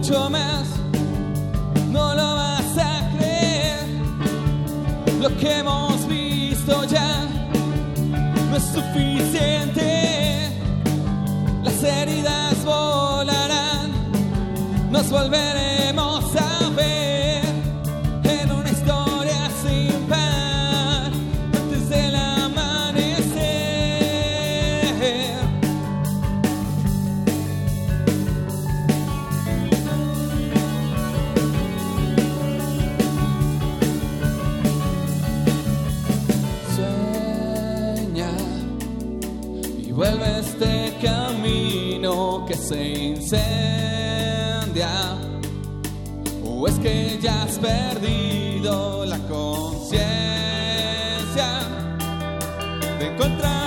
mucho más, no lo vas a creer. Lo que hemos visto ya no es suficiente. Las heridas volarán, nos volveremos a perdido la conciencia de encontrar.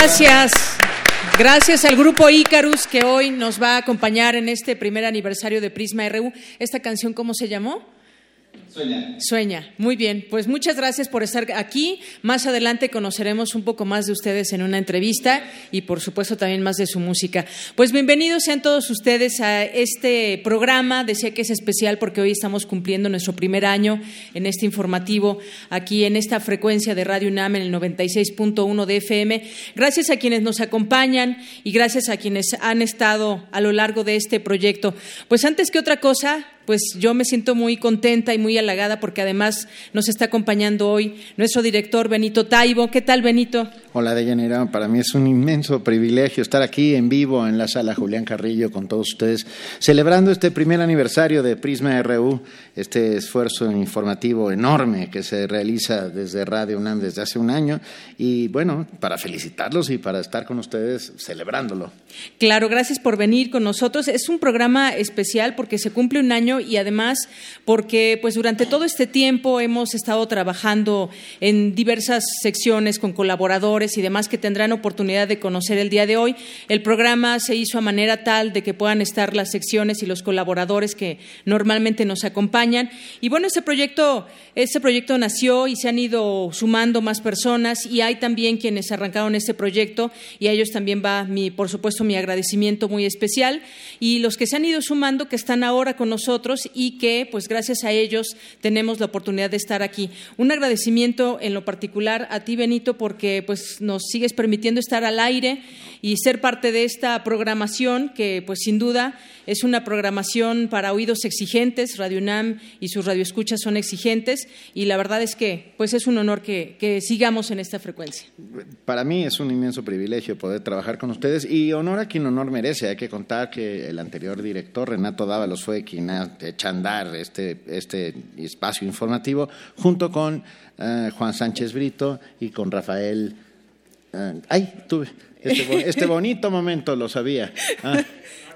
Gracias. Gracias al grupo Icarus que hoy nos va a acompañar en este primer aniversario de Prisma RU. ¿Esta canción cómo se llamó? Sueña. Sueña. Muy bien. Pues muchas gracias por estar aquí. Más adelante conoceremos un poco más de ustedes en una entrevista y por supuesto también más de su música. Pues bienvenidos sean todos ustedes a este programa. Decía que es especial porque hoy estamos cumpliendo nuestro primer año en este informativo aquí en esta frecuencia de Radio UNAM en el 96.1 de FM. Gracias a quienes nos acompañan y gracias a quienes han estado a lo largo de este proyecto. Pues antes que otra cosa, pues yo me siento muy contenta y muy halagada porque además nos está acompañando hoy nuestro director Benito Taibo. ¿Qué tal, Benito? Hola, Deyanira. Para mí es un inmenso privilegio estar aquí en vivo en la sala Julián Carrillo con todos ustedes, celebrando este primer aniversario de Prisma RU, este esfuerzo informativo enorme que se realiza desde Radio UNAM desde hace un año. Y bueno, para felicitarlos y para estar con ustedes celebrándolo. Claro, gracias por venir con nosotros. Es un programa especial porque se cumple un año y además porque pues durante todo este tiempo hemos estado trabajando en diversas secciones con colaboradores y demás que tendrán oportunidad de conocer el día de hoy. El programa se hizo a manera tal de que puedan estar las secciones y los colaboradores que normalmente nos acompañan. Y bueno, este proyecto, este proyecto nació y se han ido sumando más personas y hay también quienes arrancaron este proyecto y a ellos también va mi, por supuesto, mi agradecimiento muy especial. Y los que se han ido sumando, que están ahora con nosotros, y que, pues gracias a ellos, tenemos la oportunidad de estar aquí. Un agradecimiento en lo particular a ti, Benito, porque pues nos sigues permitiendo estar al aire y ser parte de esta programación que, pues sin duda, es una programación para oídos exigentes. Radio UNAM y sus radioescuchas son exigentes y la verdad es que, pues es un honor que, que sigamos en esta frecuencia. Para mí es un inmenso privilegio poder trabajar con ustedes y honor a quien honor merece. Hay que contar que el anterior director, Renato Dávalos, fue quien ha hecho andar este, este espacio informativo junto con eh, Juan Sánchez Brito y con Rafael. Eh, ay, tuve este, este, bonito momento, lo sabía. Ah.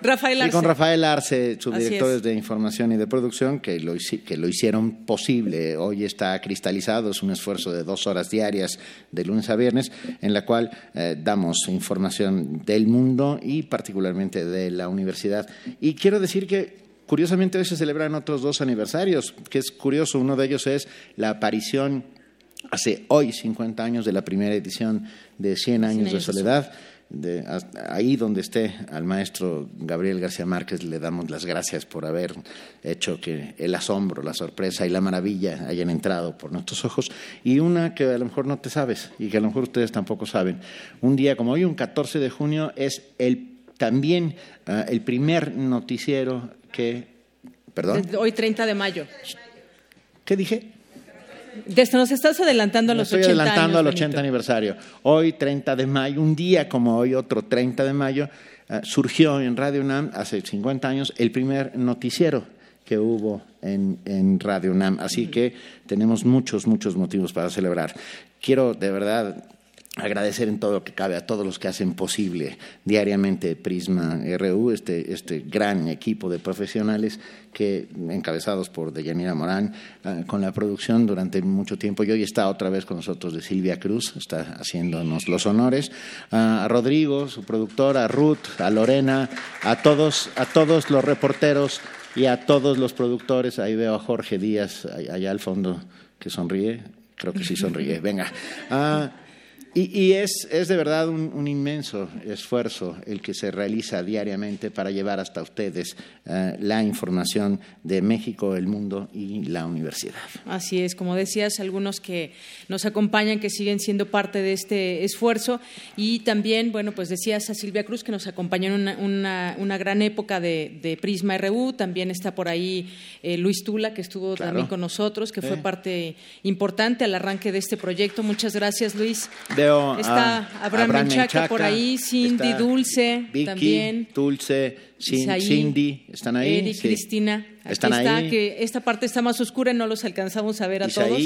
Rafael Arce. Y con Rafael Arce, subdirectores de información y de producción, que lo, que lo hicieron posible. Hoy está cristalizado, es un esfuerzo de dos horas diarias, de lunes a viernes, en la cual eh, damos información del mundo y particularmente de la universidad. Y quiero decir que Curiosamente hoy se celebran otros dos aniversarios, que es curioso. Uno de ellos es la aparición hace hoy 50 años de la primera edición de 100 años, de soledad. De, ahí donde esté al maestro Gabriel García Márquez le damos las gracias por haber hecho que el asombro, la sorpresa y la maravilla hayan entrado por nuestros ojos. Y una que a lo mejor no te sabes y que a lo mejor ustedes tampoco saben. Un día como hoy, un 14 de junio, es el, también ah, el primer noticiero que... ¿Perdón? Hoy 30 de mayo. ¿Qué dije? Desde nos estás adelantando a los estoy adelantando al 80 aniversario. Hoy, 30 de mayo, un día como hoy, otro 30 de mayo, eh, surgió en Radio UNAM, hace 50 años, el primer noticiero que hubo en, en Radio UNAM. Así que tenemos muchos, muchos motivos para celebrar. Quiero de verdad agradecer en todo lo que cabe a todos los que hacen posible diariamente Prisma RU, este, este gran equipo de profesionales que, encabezados por Deyanira Morán, eh, con la producción durante mucho tiempo. Y hoy está otra vez con nosotros de Silvia Cruz, está haciéndonos los honores. a Rodrigo, su productora, a Ruth, a Lorena, a todos, a todos los reporteros y a todos los productores. Ahí veo a Jorge Díaz, allá al fondo, que sonríe. Creo que sí sonríe. Venga. Y, es, es, de verdad un, inmenso esfuerzo el que se realiza diariamente para llevar hasta ustedes eh, la información de México, el mundo y la universidad. Así es, como decías, algunos que nos acompañan, que siguen siendo parte de este esfuerzo. Y también, bueno, pues decías a Silvia Cruz que nos acompañó en una, una, gran época de, Prisma RU. También está por ahí eh, Luis Tula, que estuvo también con nosotros, que fue parte importante al arranque de este proyecto. Muchas gracias, Luis. Está Abraham, Menchaca, por ahí, Cindy, Dulce también. Dulce, Cindy, ¿están ahí? Eddie, Cristina. Están está, ahí. que esta parte está más oscura y no los alcanzamos a ver a todos.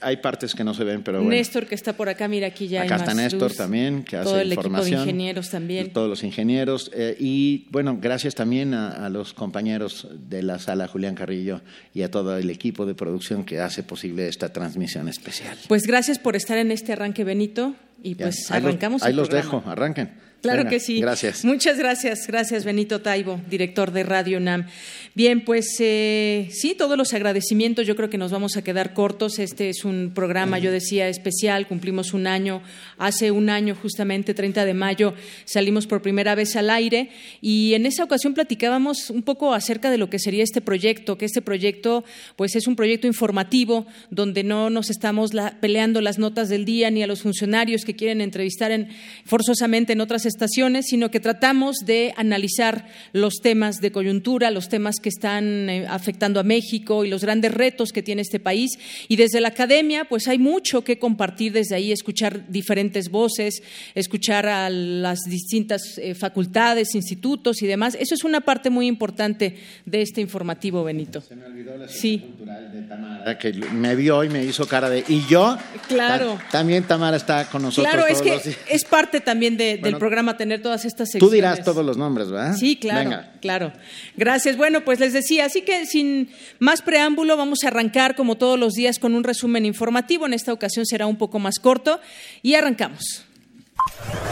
Hay partes que no se ven, pero bueno. Néstor que está por acá, mira aquí ya acá hay está Néstor también, que hace el información. Equipo de ingenieros también. Todos los ingenieros eh, y bueno, gracias también a, los compañeros de la sala Julián Carrillo y a todo el equipo de producción que hace posible esta transmisión especial. Pues gracias por estar en este arranque, Benito. y pues arrancamos. Ahí los, ahí los dejo, arranquen. Claro que sí. Gracias. Muchas gracias. Gracias, Benito Taibo, director de Radio NAM. Bien, pues eh, sí, todos los agradecimientos. Yo creo que nos vamos a quedar cortos. Este es un programa, yo decía, especial. Cumplimos un año. Hace un año, justamente, 30 de mayo, salimos por primera vez al aire y en esa ocasión platicábamos un poco acerca de lo que sería este proyecto, que este proyecto, pues es un proyecto informativo donde no nos estamos peleando las notas del día ni a los funcionarios que quieren entrevistar en, forzosamente en otras estaciones, sino que tratamos de analizar los temas de coyuntura, los temas que están eh, afectando a México y los grandes retos que tiene este país. Y desde la academia, pues hay mucho que compartir desde ahí, escuchar diferentes voces, escuchar a las distintas eh, facultades, institutos y demás. Eso es una parte muy importante de este informativo, Benito. Se me olvidó la sí. cultural de Tamara, que me vio y me hizo cara de... ¿Y yo? Claro. también Tamara está con nosotros. Claro, es que es parte también del programa tener todas estas secciones. Tú dirás todos los nombres, ¿verdad? Sí, claro, claro. Gracias. Bueno, pues les decía, así que sin más preámbulo vamos a arrancar como todos los días con un resumen informativo. En esta ocasión será un poco más corto y arrancamos.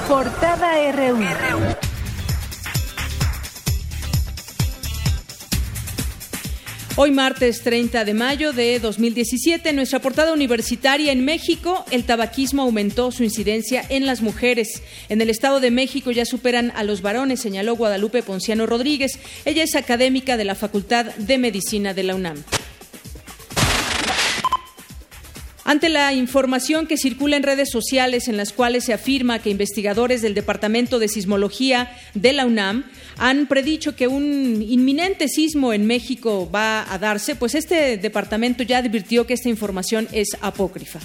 Portada RU. Hoy martes 30 de mayo de 2017, en nuestra portada universitaria en México, el tabaquismo aumentó su incidencia en las mujeres. En el Estado de México ya superan a los varones, señaló Guadalupe Ponciano Rodríguez. Ella es académica de la Facultad de Medicina de la UNAM. Ante la información que circula en redes sociales en las cuales se afirma que investigadores del Departamento de Sismología de la UNAM han predicho que un inminente sismo en México va a darse, pues este departamento ya advirtió que esta información es apócrifa.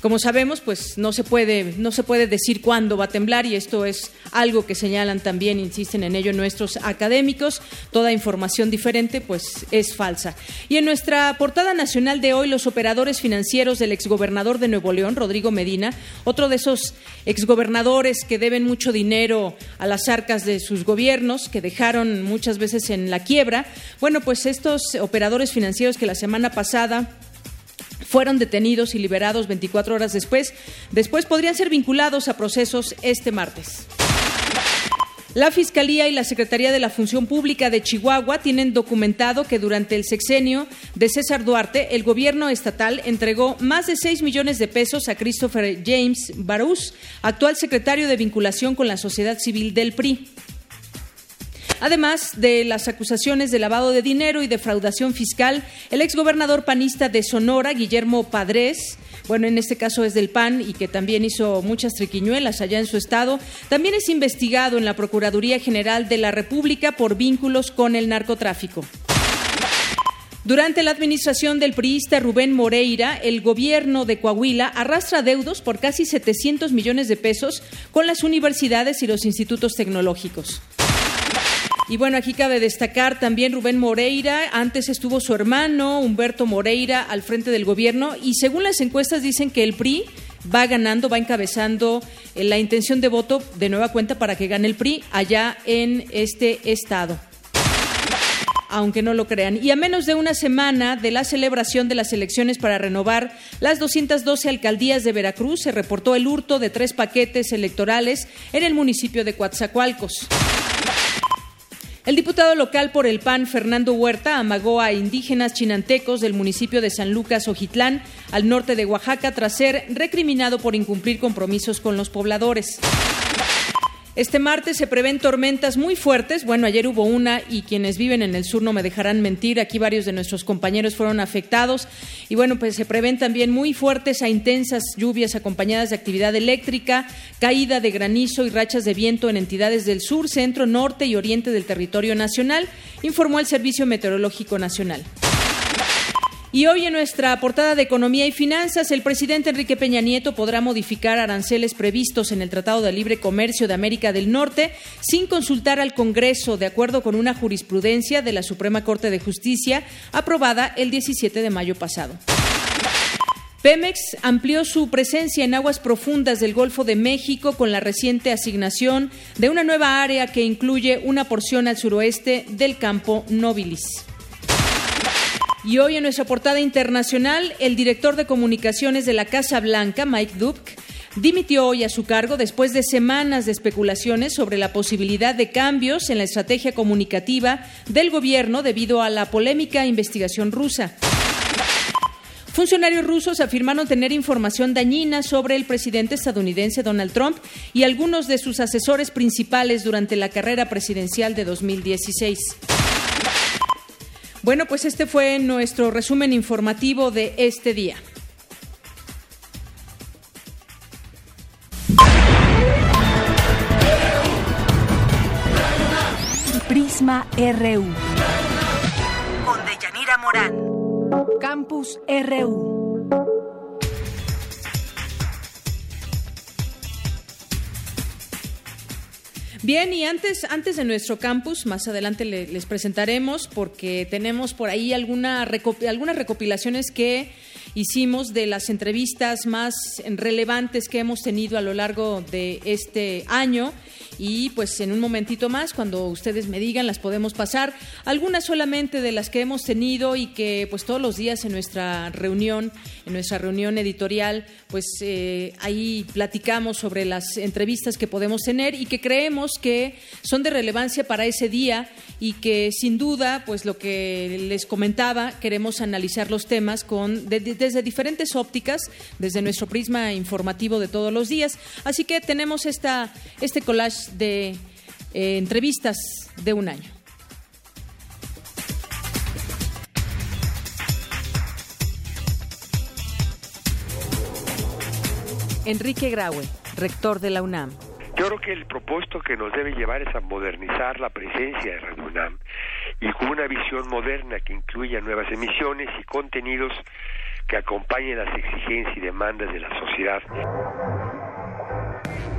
Como sabemos, pues no se puede, no se puede decir cuándo va a temblar y esto es algo que señalan también, insisten en ello nuestros académicos. Toda información diferente, pues es falsa. Y en nuestra portada nacional de hoy, los operadores financieros del exgobernador de Nuevo León, Rodrigo Medina, otro de esos exgobernadores que deben mucho dinero a las arcas de sus gobiernos, que dejaron muchas veces en la quiebra. Bueno, pues estos operadores financieros que la semana pasada fueron detenidos y liberados 24 horas después. Después podrían ser vinculados a procesos este martes. La Fiscalía y la Secretaría de la Función Pública de Chihuahua tienen documentado que durante el sexenio de César Duarte, el gobierno estatal entregó más de 6 millones de pesos a Christopher James Barús, actual secretario de vinculación con la sociedad civil del PRI. Además de las acusaciones de lavado de dinero y defraudación fiscal, el exgobernador panista de Sonora, Guillermo Padres, bueno, en este caso es del PAN y que también hizo muchas triquiñuelas allá en su estado, también es investigado en la Procuraduría General de la República por vínculos con el narcotráfico. Durante la administración del priista Rubén Moreira, el gobierno de Coahuila arrastra deudos por casi 700 millones de pesos con las universidades y los institutos tecnológicos. Y bueno, aquí cabe destacar también Rubén Moreira, antes estuvo su hermano Humberto Moreira al frente del gobierno y según las encuestas dicen que el PRI va ganando, va encabezando eh, la intención de voto de nueva cuenta para que gane el PRI allá en este estado aunque no lo crean. Y a menos de una semana de la celebración de las elecciones para renovar las 212 alcaldías de Veracruz, se reportó el hurto de tres paquetes electorales en el municipio de Coatzacoalcos. El diputado local por el PAN, Fernando Huerta, amagó a indígenas chinantecos del municipio de San Lucas, Ojitlán, al norte de Oaxaca, tras ser recriminado por incumplir compromisos con los pobladores. Este martes se prevén tormentas muy fuertes. Bueno, ayer hubo una y quienes viven en el sur no me dejarán mentir. Aquí varios de nuestros compañeros fueron afectados. Y bueno, pues se prevén también muy fuertes a intensas lluvias acompañadas de actividad eléctrica, caída de granizo y rachas de viento en entidades del sur, centro, norte y oriente del territorio nacional, informó el Servicio Meteorológico Nacional. Y hoy en nuestra portada de Economía y Finanzas, el presidente Enrique Peña Nieto podrá modificar aranceles previstos en el Tratado de Libre Comercio de América del Norte sin consultar al Congreso, de acuerdo con una jurisprudencia de la Suprema Corte de Justicia aprobada el 17 de mayo pasado. Pemex amplió su presencia en aguas profundas del Golfo de México con la reciente asignación de una nueva área que incluye una porción al suroeste del campo Nobilis. Y hoy en nuestra portada internacional, el director de comunicaciones de la Casa Blanca, Mike Dubke, dimitió hoy a su cargo después de semanas de especulaciones sobre la posibilidad de cambios en la estrategia comunicativa del gobierno debido a la polémica investigación rusa. Funcionarios rusos afirmaron tener información dañina sobre el presidente estadounidense Donald Trump y algunos de sus asesores principales durante la carrera presidencial de 2016. Bueno, pues este fue nuestro resumen informativo de este día. Prisma RU. Con Deyanira Morán. Campus RU. Bien, y antes, antes de nuestro campus, más adelante les presentaremos porque tenemos por ahí alguna algunas recopilaciones que hicimos de las entrevistas más relevantes que hemos tenido a lo largo de este año y pues en un momentito más, cuando ustedes me digan, las podemos pasar. Algunas solamente de las que hemos tenido y que pues todos los días en nuestra reunión, en nuestra reunión editorial, pues eh, ahí platicamos sobre las entrevistas que podemos tener y que creemos que son de relevancia para ese día y que sin duda, pues lo que les comentaba, queremos analizar los temas con desde diferentes ópticas, desde nuestro prisma informativo de todos los días. Así que tenemos esta, este collage de eh, entrevistas de un año. Enrique Graue, rector de la UNAM. Yo creo que el propósito que nos debe llevar es a modernizar la presencia de Radio UNAM y con una visión moderna que incluya nuevas emisiones y contenidos que acompañen las exigencias y demandas de la sociedad.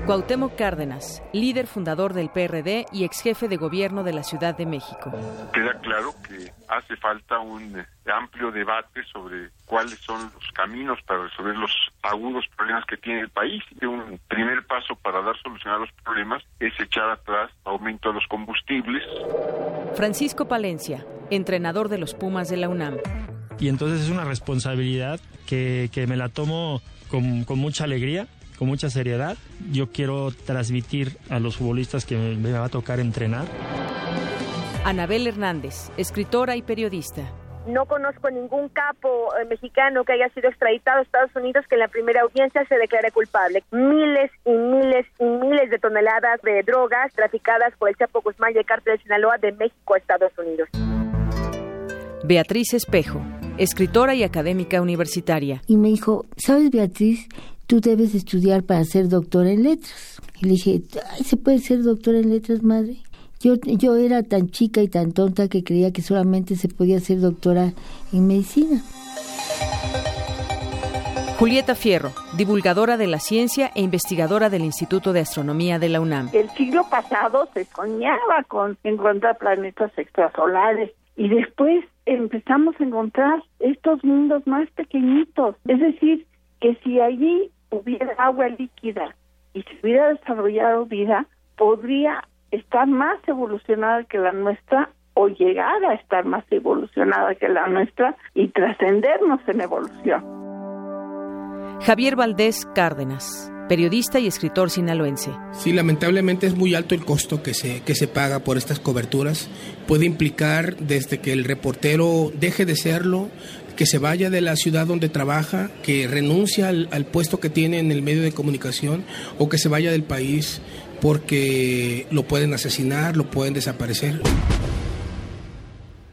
Cuauhtémoc Cárdenas, líder fundador del PRD y ex jefe de gobierno de la Ciudad de México. Queda claro que hace falta un eh, amplio debate sobre cuáles son los caminos para resolver los agudos problemas que tiene el país. Un primer paso para dar solución a los problemas es echar atrás aumento de los combustibles. Francisco Palencia, entrenador de los Pumas de la UNAM. Y entonces es una responsabilidad que, me la tomo con, con mucha alegría con mucha seriedad. Yo quiero transmitir a los futbolistas que me va a tocar entrenar. Anabel Hernández, escritora y periodista. No conozco ningún capo eh, mexicano que haya sido extraditado a Estados Unidos que en la primera audiencia se declare culpable. Miles y miles y miles de toneladas de drogas traficadas por el Chapo Guzmán y el cártel de Sinaloa de México a Estados Unidos. Beatriz Espejo, escritora y académica universitaria. Y me dijo, ¿sabes Beatriz? tú debes estudiar para ser doctora en letras. Y le dije, Ay, ¿se puede ser doctora en letras, madre? Yo, yo era tan chica y tan tonta que creía que solamente se podía ser doctora en medicina. Julieta Fierro, divulgadora de la ciencia e investigadora del Instituto de Astronomía de la UNAM. El siglo pasado se soñaba con encontrar planetas extrasolares y después empezamos a encontrar estos mundos más pequeñitos. Es decir, que si allí hubiera agua líquida y se hubiera desarrollado vida, podría estar más evolucionada que la nuestra o llegar a estar más evolucionada que la nuestra y trascendernos en evolución. Javier Valdés Cárdenas, periodista y escritor sinaloense. Sí, lamentablemente es muy alto el costo que se, que se paga por estas coberturas. Puede implicar desde que el reportero deje de serlo, que se vaya de la ciudad donde trabaja, que renuncie al, al puesto que tiene en el medio de comunicación o que se vaya del país porque lo pueden asesinar, lo pueden desaparecer.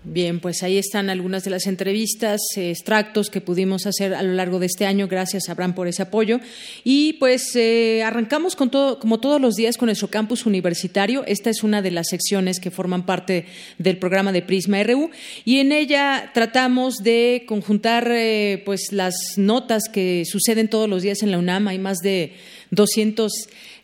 Bien, pues ahí están algunas de las entrevistas, extractos que pudimos hacer a lo largo de este año. Gracias, Abraham, por ese apoyo. Y pues eh, arrancamos con todo, como todos los días, con nuestro campus universitario. Esta es una de las secciones que forman parte del programa de Prisma RU y en ella tratamos de conjuntar eh, pues las notas que suceden todos los días en la UNAM. Hay más de 200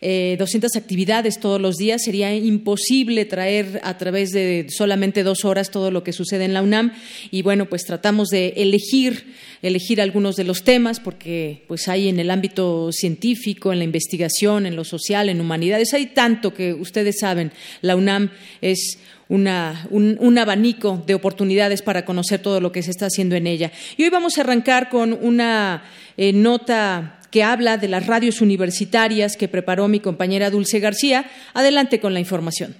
eh, 200 actividades todos los días. Sería imposible traer a través de solamente dos horas todo lo que sucede en la UNAM. Y bueno, pues tratamos de elegir, elegir algunos de los temas, porque pues hay en el ámbito científico, en la investigación, en lo social, en humanidades, hay tanto que ustedes saben, la UNAM es una, un, abanico de oportunidades para conocer todo lo que se está haciendo en ella. Y hoy vamos a arrancar con una eh, nota que habla de las radios universitarias que preparó mi compañera Dulce García. Adelante con la información.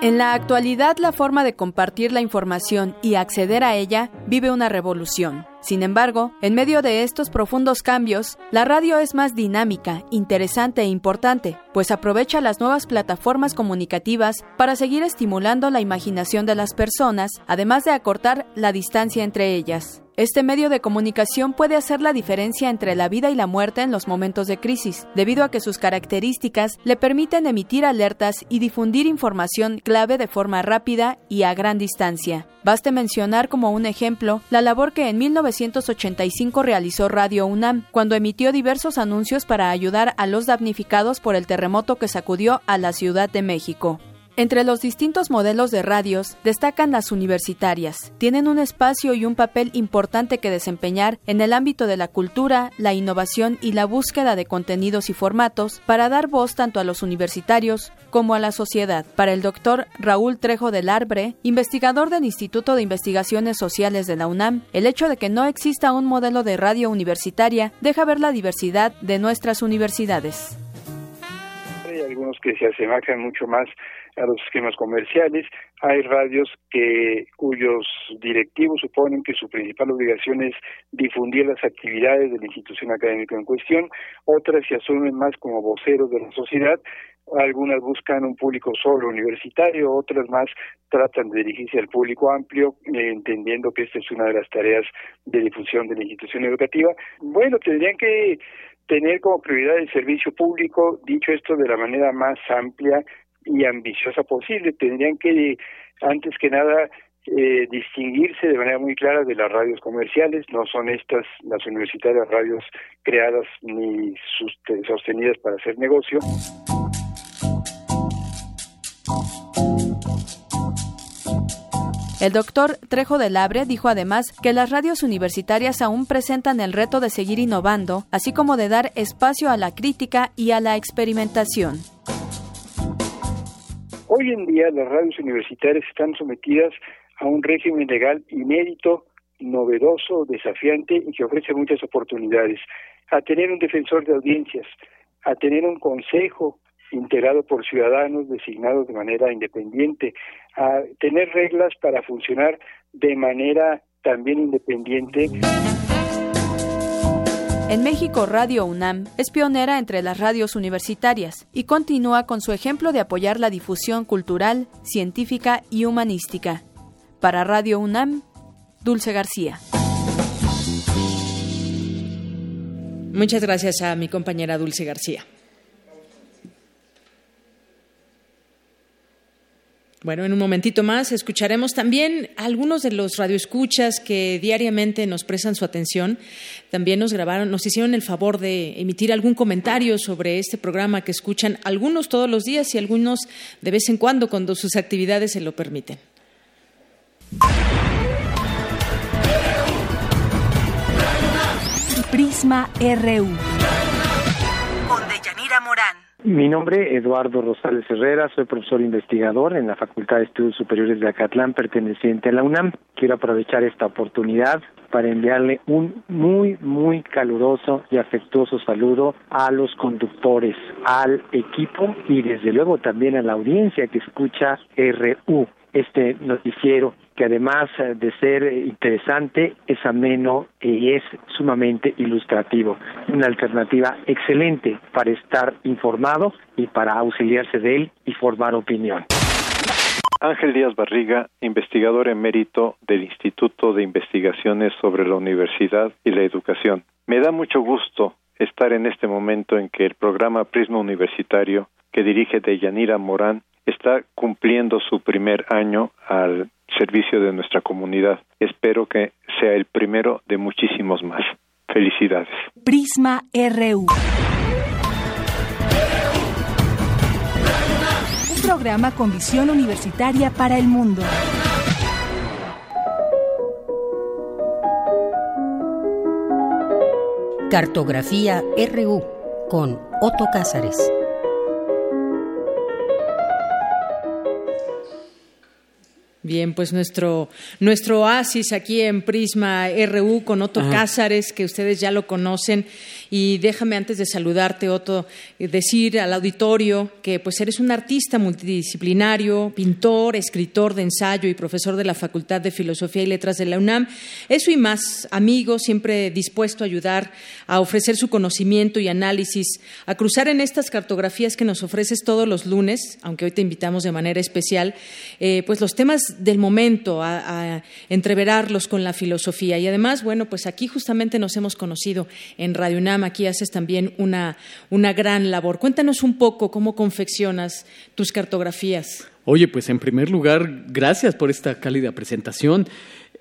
En la actualidad, la forma de compartir la información y acceder a ella vive una revolución. Sin embargo, en medio de estos profundos cambios, la radio es más dinámica, interesante e importante, pues aprovecha las nuevas plataformas comunicativas para seguir estimulando la imaginación de las personas, además de acortar la distancia entre ellas. Este medio de comunicación puede hacer la diferencia entre la vida y la muerte en los momentos de crisis, debido a que sus características le permiten emitir alertas y difundir información clave de forma rápida y a gran distancia. Baste mencionar como un ejemplo la labor que en 1985 realizó Radio UNAM, cuando emitió diversos anuncios para ayudar a los damnificados por el terremoto que sacudió a la Ciudad de México. Entre los distintos modelos de radios destacan las universitarias. Tienen un espacio y un papel importante que desempeñar en el ámbito de la cultura, la innovación y la búsqueda de contenidos y formatos para dar voz tanto a los universitarios como a la sociedad. Para el doctor Raúl Trejo del Arbre, investigador del Instituto de Investigaciones Sociales de la UNAM, el hecho de que no exista un modelo de radio universitaria deja ver la diversidad de nuestras universidades. Hay algunos que se asemejan mucho más a los esquemas comerciales. Hay radios que cuyos directivos suponen que su principal obligación es difundir las actividades de la institución académica en cuestión. Otras se asumen más como voceros de la sociedad. Algunas buscan un público solo universitario, otras más tratan de dirigirse al público amplio, eh, entendiendo que esta es una de las tareas de difusión de la institución educativa. Bueno, tendrían que tener como prioridad el servicio público, dicho esto de la manera más amplia, y ambiciosa posible. Tendrían que, antes que nada, eh, distinguirse de manera muy clara de las radios comerciales. No son estas las universitarias radios creadas ni sostenidas para hacer negocio. El doctor Trejo del Abre dijo además que las radios universitarias aún presentan el reto de seguir innovando, así como de dar espacio a la crítica y a la experimentación. Hoy en día las radios universitarias están sometidas a un régimen legal inédito, novedoso, desafiante y que ofrece muchas oportunidades. A tener un defensor de audiencias, a tener un consejo integrado por ciudadanos designados de manera independiente, a tener reglas para funcionar de manera también independiente. En México, Radio UNAM es pionera entre las radios universitarias y continúa con su ejemplo de apoyar la difusión cultural, científica y humanística. Para Radio UNAM, Dulce García. Muchas gracias a mi compañera Dulce García. Bueno, en un momentito más escucharemos también algunos de los radioescuchas que diariamente nos prestan su atención. También nos grabaron, nos hicieron el favor de emitir algún comentario sobre este programa que escuchan algunos todos los días y algunos de vez en cuando cuando sus actividades se lo permiten. Prisma RU. Mi nombre es Eduardo Rosales Herrera, soy profesor investigador en la Facultad de Estudios Superiores de Acatlán, perteneciente a la UNAM. Quiero aprovechar esta oportunidad para enviarle un muy, muy caluroso y afectuoso saludo a los conductores, al equipo y desde luego también a la audiencia que escucha RU, este noticiero que además de ser interesante, es ameno y es sumamente ilustrativo. Una alternativa excelente para estar informado y para auxiliarse de él y formar opinión. Ángel Díaz Barriga, investigador emérito del Instituto de Investigaciones sobre la Universidad y la Educación. Me da mucho gusto estar en este momento en que el programa Prisma Universitario que dirige Deyanira Morán está cumpliendo su primer año al servicio de nuestra comunidad. Espero que sea el primero de muchísimos más. Felicidades. Prisma RU. Un programa con visión universitaria para el mundo. Cartografía RU con Otto Cázares. Bien, pues nuestro, nuestro oasis aquí en Prisma RU con Otto Ajá. Cázares, que ustedes ya lo conocen. Y déjame antes de saludarte, Otto, eh, decir al auditorio que pues eres un artista multidisciplinario, pintor, escritor de ensayo y profesor de la Facultad de Filosofía y Letras de la UNAM. Eso y más, amigo, siempre dispuesto a ayudar, a ofrecer su conocimiento y análisis, a cruzar en estas cartografías que nos ofreces todos los lunes, aunque hoy te invitamos de manera especial, eh, pues los temas del momento, a, a entreverarlos con la filosofía. Y además, bueno, pues aquí justamente nos hemos conocido en Radio UNAM, aquí haces también una, una gran labor. Cuéntanos un poco cómo confeccionas tus cartografías. Oye, pues en primer lugar, gracias por esta cálida presentación.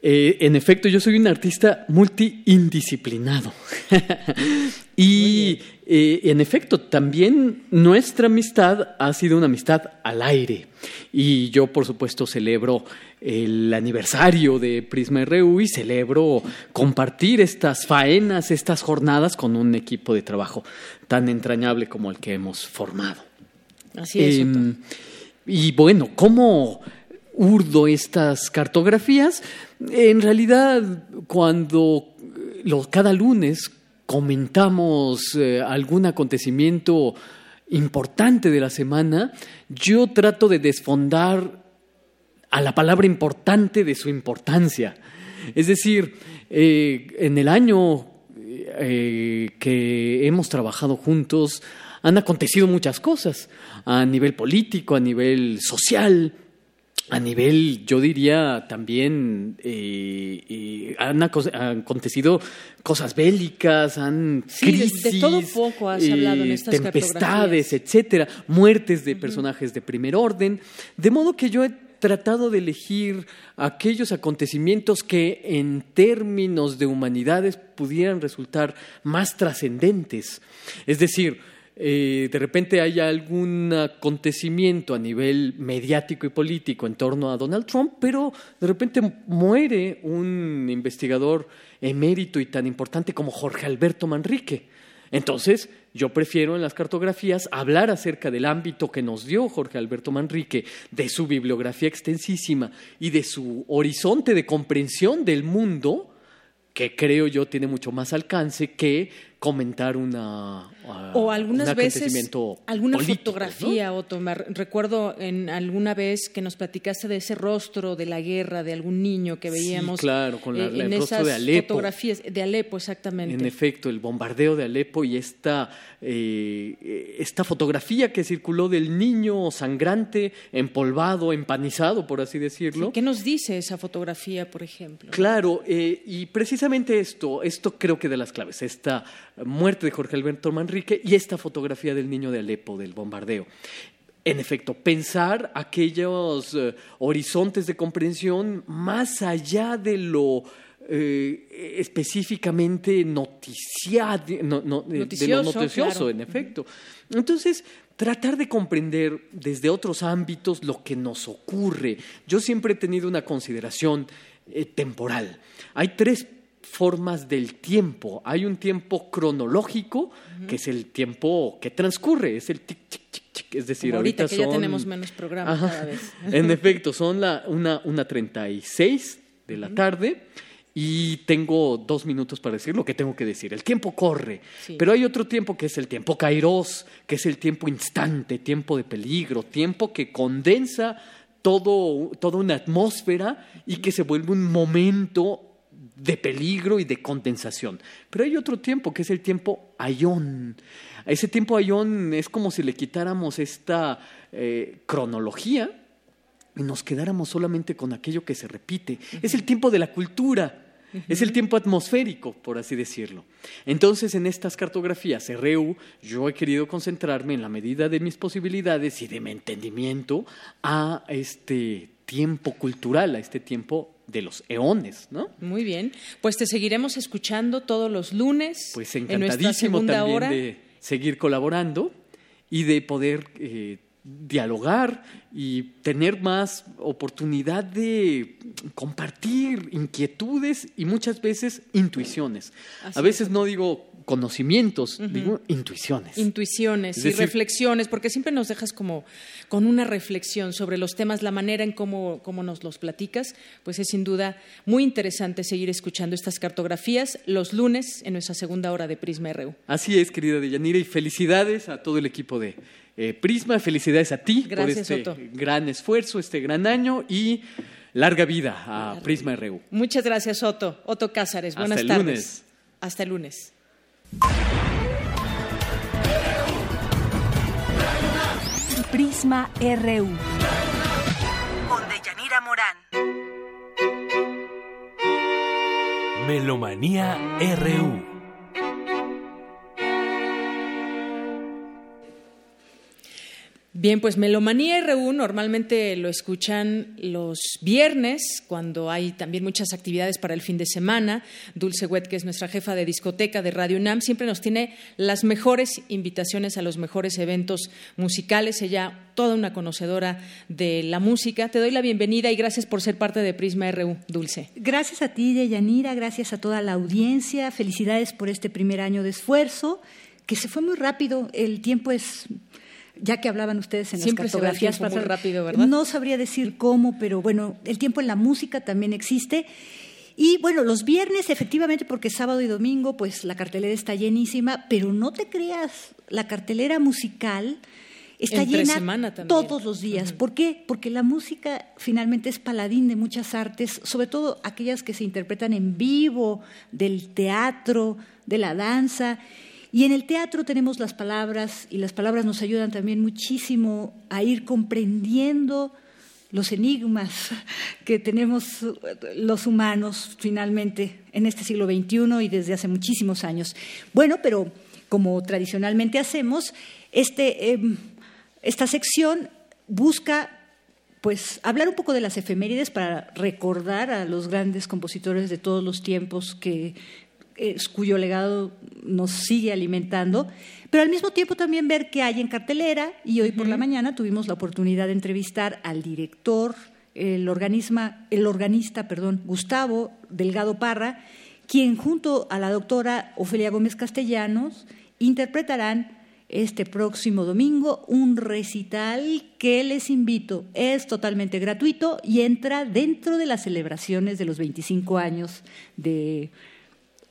Eh, en efecto, yo soy un artista multi-indisciplinado. y eh, en efecto, también nuestra amistad ha sido una amistad al aire. Y yo, por supuesto, celebro el aniversario de Prisma RU y celebro compartir estas faenas, estas jornadas con un equipo de trabajo tan entrañable como el que hemos formado. Así es. Em, y bueno, ¿cómo urdo estas cartografías? En realidad, cuando lo- cada lunes comentamos eh, algún acontecimiento importante de la semana, yo trato de desfondar a la palabra importante de su importancia. Es decir, eh, en el año eh, que hemos trabajado juntos han acontecido muchas cosas a nivel político, a nivel social, a nivel, yo diría también, eh, eh, han, aco- han acontecido cosas bélicas, han Sí, de- de crisis, todo poco has hablado en estas tempestades, etcétera, muertes de personajes de primer orden, de modo que yo he tratado de elegir aquellos acontecimientos que en términos de humanidades pudieran resultar más trascendentes. Es decir, eh, de repente hay algún acontecimiento a nivel mediático y político en torno a Donald Trump, pero de repente muere un investigador emérito y tan importante como Jorge Alberto Manrique. Entonces, yo prefiero en las cartografías hablar acerca del ámbito que nos dio Jorge Alberto Manrique, de su bibliografía extensísima y de su horizonte de comprensión del mundo, que creo yo tiene mucho más alcance que comentar una uh, O algunas un veces alguna político, fotografía, Otto. Me re- recuerdo en alguna vez que nos platicaste de ese rostro de la guerra de algún niño que Sí, veíamos claro, con la- eh, en rostro esas de Alepo. fotografías de Alepo, exactamente. En efecto, el bombardeo de Alepo y esta, eh, esta fotografía que circuló del niño sangrante, empolvado, empanizado, por así decirlo. ¿Qué nos dice esa fotografía, por ejemplo? Claro, eh, y precisamente esto, esto creo que de las claves, esta muerte de Jorge Alberto Manrique y esta fotografía del niño de Alepo, del bombardeo. En efecto, pensar aquellos eh, horizontes de comprensión más allá de lo eh, específicamente noticiadi- no- no, eh, de lo Noticioso, noticioso, claro. en efecto. Entonces, tratar de comprender desde otros ámbitos lo que nos ocurre. Yo siempre he tenido una consideración eh, temporal. Hay tres formas del tiempo. Hay un tiempo cronológico, que es el tiempo que transcurre, es el tic, tic, tic, tic. Es decir, Como ahorita, ahorita que ya tenemos menos programa Ajá. cada vez. En efecto, son la, una, una 36 de la tarde y tengo dos minutos para decir lo que tengo que decir. El tiempo corre, Sí. pero hay otro tiempo que es el tiempo kairos, que es el tiempo instante, tiempo de peligro, tiempo que condensa todo, toda una atmósfera y que se vuelve un momento de peligro y de condensación. Pero hay otro tiempo que es el tiempo ayón. A ese tiempo ayón es como si le quitáramos esta eh, cronología y nos quedáramos solamente con aquello que se repite. Es el tiempo de la cultura. Es el tiempo atmosférico, por así decirlo. Entonces, en estas cartografías RU, yo he querido concentrarme en la medida de mis posibilidades y de mi entendimiento a este tiempo cultural, a este tiempo de los eones, ¿no? Muy bien. Pues te seguiremos escuchando todos los lunes Pues encantadísimo también hora. de seguir colaborando y de poder eh, dialogar y tener más oportunidad de compartir inquietudes y muchas veces intuiciones. Así A veces no digo conocimientos, digo intuiciones. Intuiciones Es y decir- reflexiones, porque siempre nos dejas como con una reflexión sobre los temas, la manera en cómo, cómo nos los platicas, pues es sin duda muy interesante seguir escuchando estas cartografías los lunes en nuestra segunda hora de Prisma RU. Así es, querida Deyanira, y felicidades a todo el equipo de eh, Prisma, felicidades a ti Gracias, por este Otto. gran esfuerzo, este gran año y larga vida a Prisma RU. Muchas gracias, Otto. Otto Cázares, Hasta buenas el tardes. lunes. Hasta el lunes. Prisma RU. Con Deyanira Morán. Melomanía RU. Bien, pues Melomanía RU normalmente lo escuchan los viernes, cuando hay también muchas actividades para el fin de semana. Dulce Wet, que es nuestra jefa de discoteca de Radio UNAM, siempre nos tiene las mejores invitaciones a los mejores eventos musicales. Ella, toda una conocedora de la música. Te doy la bienvenida y gracias por ser parte de Prisma RU, Dulce. Gracias a ti, Deyanira, gracias a toda la audiencia. Felicidades por este primer año de esfuerzo, que se fue muy rápido. El tiempo es, ya que hablaban ustedes en Siempre las se va el cartografías tiempo muy pasadas, rápido, ¿verdad? No sabría decir cómo, pero bueno, el tiempo en la música también existe. Y bueno, los viernes, efectivamente, porque sábado y domingo, pues la cartelera está llenísima, pero no te creas, la cartelera musical está Entre llena todos los días. ¿Por qué? Porque la música finalmente es paladín de muchas artes, sobre todo aquellas que se interpretan en vivo, del teatro, de la danza. Y en el teatro tenemos las palabras y las palabras nos ayudan también muchísimo a ir comprendiendo los enigmas que tenemos los humanos finalmente en este siglo XXI y desde hace muchísimos años. Bueno, pero como tradicionalmente hacemos, este, eh, esta sección busca pues hablar un poco de las efemérides para recordar a los grandes compositores de todos los tiempos que cuyo legado nos sigue alimentando, pero al mismo tiempo también ver qué hay en cartelera y hoy por la mañana tuvimos la oportunidad de entrevistar al director, el, organisma, el organista, perdón, Gustavo Delgado Parra, quien junto a la doctora Ofelia Gómez Castellanos interpretarán este próximo domingo un recital que les invito. Es totalmente gratuito y entra dentro de las celebraciones de los 25 años de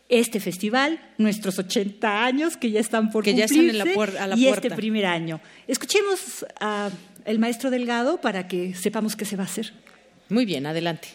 este festival, nuestros 80 años que ya están por Que ya cumplirse están en la a la y puerta. este primer año. Escuchemos al maestro Delgado para que sepamos qué se va a hacer. Muy bien, adelante.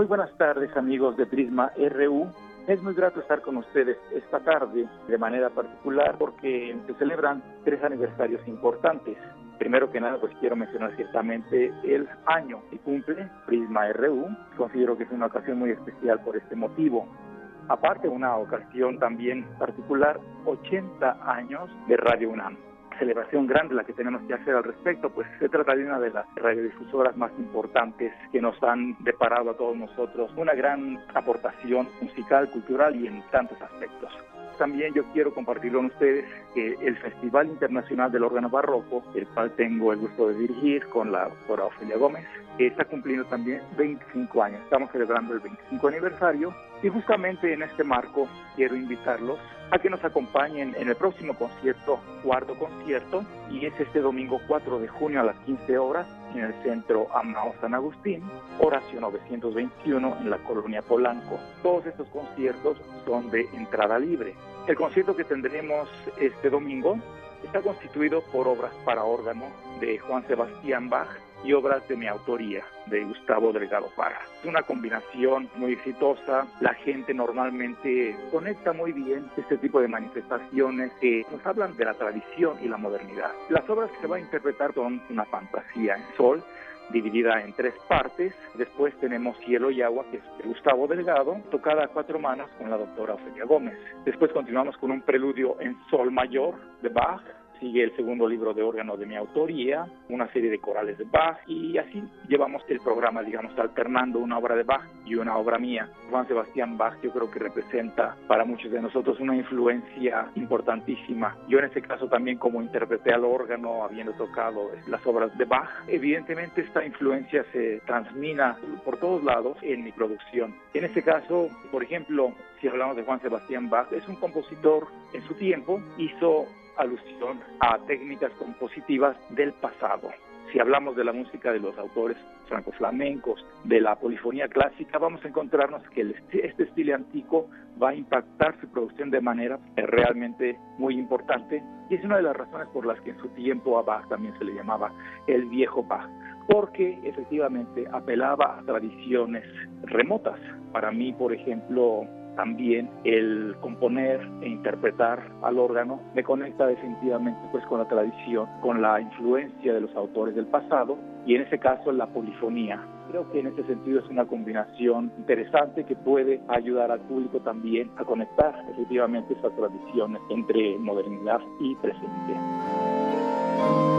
Muy buenas tardes amigos de Prisma RU. Es muy grato estar con ustedes esta tarde de manera particular porque se celebran tres aniversarios importantes. Primero que nada, pues quiero mencionar ciertamente el año que cumple Prisma RU. Considero que es una ocasión muy especial por este motivo. Aparte, una ocasión también particular, 80 años de Radio UNAM celebración grande la que tenemos que hacer al respecto, pues se trata de una de las radiodifusoras más importantes que nos han deparado a todos nosotros una gran aportación musical, cultural y en tantos aspectos. También yo quiero compartir con ustedes que el Festival Internacional del Órgano Barroco, el cual tengo el gusto de dirigir con la doctora Ofelia Gómez, está cumpliendo también 25 años. Estamos celebrando el 25 aniversario y justamente en este marco quiero invitarlos a que nos acompañen en el próximo concierto, cuarto concierto, y es este domingo 4 de junio a las 15 horas en el centro Amao San Agustín, Horacio 921 en la colonia Polanco. Todos estos conciertos son de entrada libre. El concierto que tendremos este domingo está constituido por obras para órgano de Juan Sebastián Bach y obras de mi autoría, de Gustavo Delgado Parra. Es una combinación muy exitosa, la gente normalmente conecta muy bien este tipo de manifestaciones que nos hablan de la tradición y la modernidad. Las obras que se va a interpretar son una fantasía en sol, dividida en tres partes. Después tenemos Cielo y Agua, que es de Gustavo Delgado, tocada a cuatro manos con la doctora Ofelia Gómez. Después continuamos con un preludio en sol mayor de Bach, sigue el segundo libro de órgano de mi autoría, una serie de corales de Bach y así llevamos el programa, digamos, alternando una obra de Bach y una obra mía. Juan Sebastián Bach yo creo que representa para muchos de nosotros una influencia importantísima. Yo en este caso también como interpreté al órgano, habiendo tocado las obras de Bach, evidentemente esta influencia se transmina por todos lados en mi producción. En este caso, por ejemplo, si hablamos de Juan Sebastián Bach, es un compositor en su tiempo, hizo alusión a técnicas compositivas del pasado. Si hablamos de la música de los autores franco-flamencos, de la polifonía clásica, vamos a encontrarnos que este estilo antiguo va a impactar su producción de manera realmente muy importante y es una de las razones por las que en su tiempo a Bach también se le llamaba el viejo Bach, porque efectivamente apelaba a tradiciones remotas. Para mí, por ejemplo, también el componer e interpretar al órgano me conecta definitivamente pues con la tradición, con la influencia de los autores del pasado y en ese caso la polifonía. Creo que en ese sentido es una combinación interesante que puede ayudar al público también a conectar efectivamente esas tradiciones entre modernidad y presente.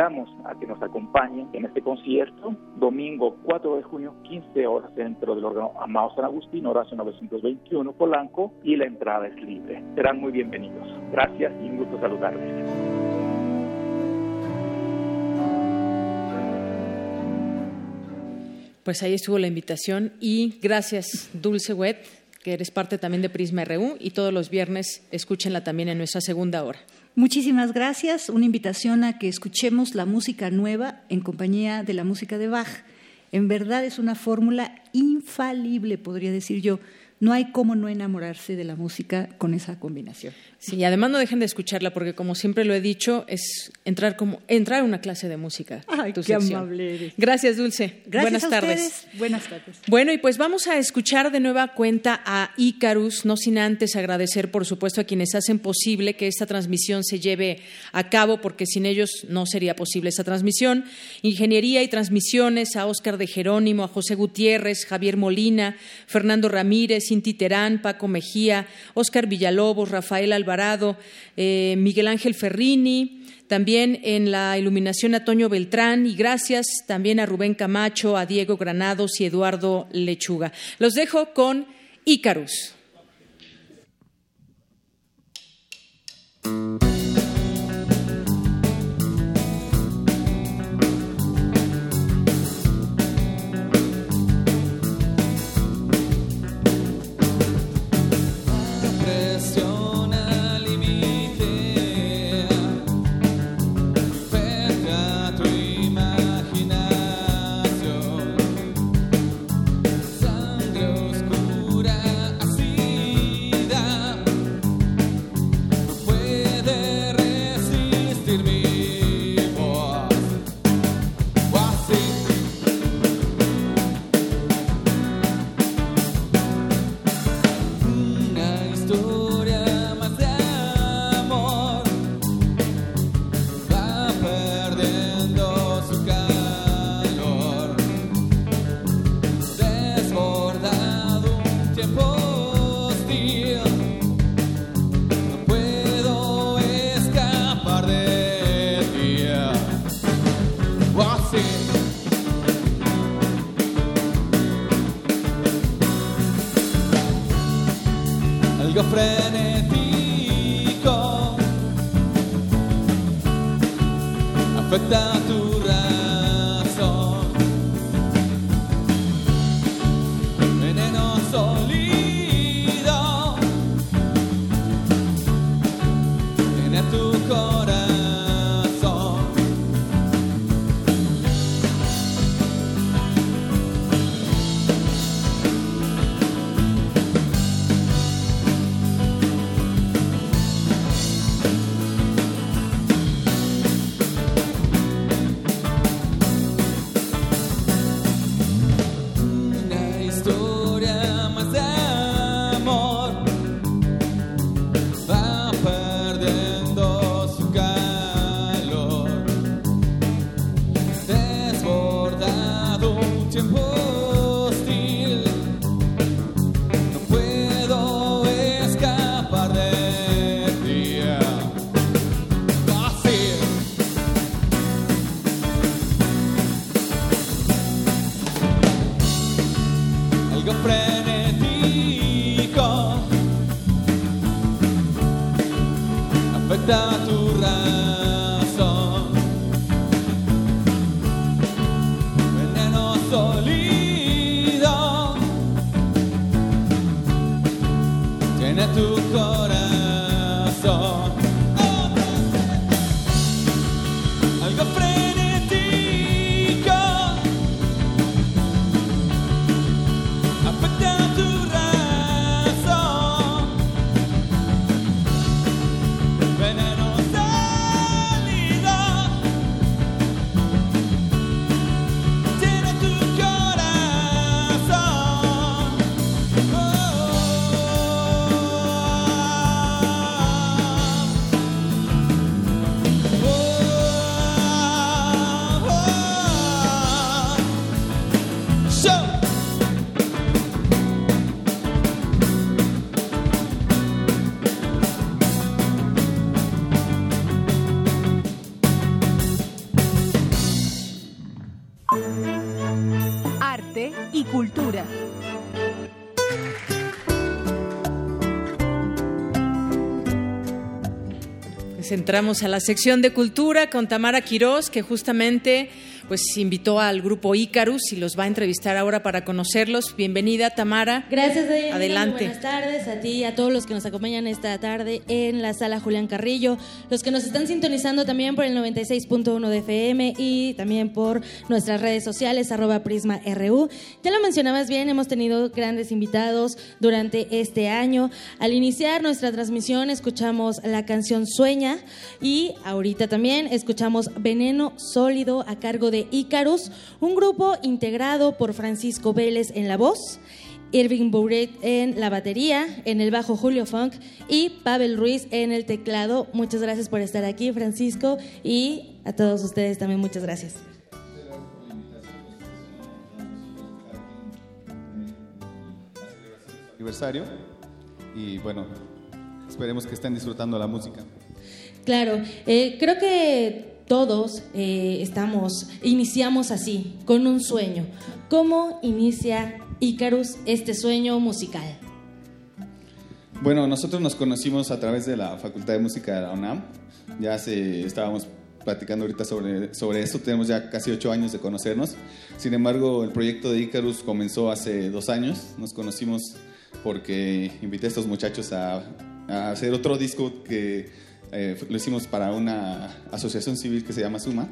A que nos acompañen en este concierto, domingo 4 de junio, 15 horas, dentro del órgano Amado San Agustín, Horacio 921, Polanco, y la entrada es libre. Serán muy bienvenidos. Gracias y un gusto saludarles. Pues ahí estuvo la invitación y gracias, Dulce Wet, que eres parte también de Prisma RU y todos los viernes escúchenla también en nuestra segunda hora. Muchísimas gracias. Una invitación a que escuchemos la música nueva en compañía de la música de Bach. En verdad es una fórmula infalible, podría decir yo, no hay cómo no enamorarse de la música con esa combinación. Sí, y además no dejen de escucharla porque como siempre lo he dicho, es entrar como entrar a una clase de música. Ay, qué amable eres. Gracias, Dulce. Gracias Buenas tardes. Buenas tardes. Bueno, y pues vamos a escuchar de nueva cuenta a Icarus, no sin antes agradecer, por supuesto, a quienes hacen posible que esta transmisión se lleve a cabo, porque sin ellos no sería posible esa transmisión. Ingeniería y transmisiones a Óscar de Jerónimo, a José Gutiérrez, Javier Molina, Fernando Ramírez, Cinti Terán, Paco Mejía, Óscar Villalobos, Rafael Alvarado, eh, Miguel Ángel Ferrini, también en la iluminación a Toño Beltrán y gracias también a Rubén Camacho, a Diego Granados y Eduardo Lechuga. Los dejo con Ícarus. Entramos a la sección de cultura con Tamara Quirós, que justamente pues invitó al grupo Icarus y los va a entrevistar ahora para conocerlos. Bienvenida, Tamara. Gracias, Deyanira. Adelante. Muy buenas tardes a ti y a todos los que nos acompañan esta tarde en la sala Julián Carrillo, los que nos están sintonizando también por el 96.1 de FM y también por nuestras redes sociales, arroba Prisma RU. Ya lo mencionabas bien, hemos tenido grandes invitados durante este año. Al iniciar nuestra transmisión escuchamos la canción Sueña y ahorita también escuchamos Veneno Sólido a cargo de Icarus, un grupo integrado por Francisco Vélez en la voz, Irving Bouret en la batería, en el bajo Julio Funk y Pavel Ruiz en el teclado. Muchas gracias por estar aquí, Francisco, y a todos ustedes también muchas gracias. aniversario y bueno, esperemos que estén disfrutando la música. Claro, eh, creo que todos eh, estamos, iniciamos así, con un sueño. ¿Cómo inicia Icarus este sueño musical? Bueno, nosotros nos conocimos a través de la Facultad de Música de la UNAM. Ya hace, estábamos platicando ahorita sobre, sobre tenemos ya casi ocho años de conocernos. Sin embargo, el proyecto de Icarus comenzó hace dos años. Nos conocimos porque invité a estos muchachos a hacer otro disco que eh, lo hicimos para una asociación civil que se llama Suma.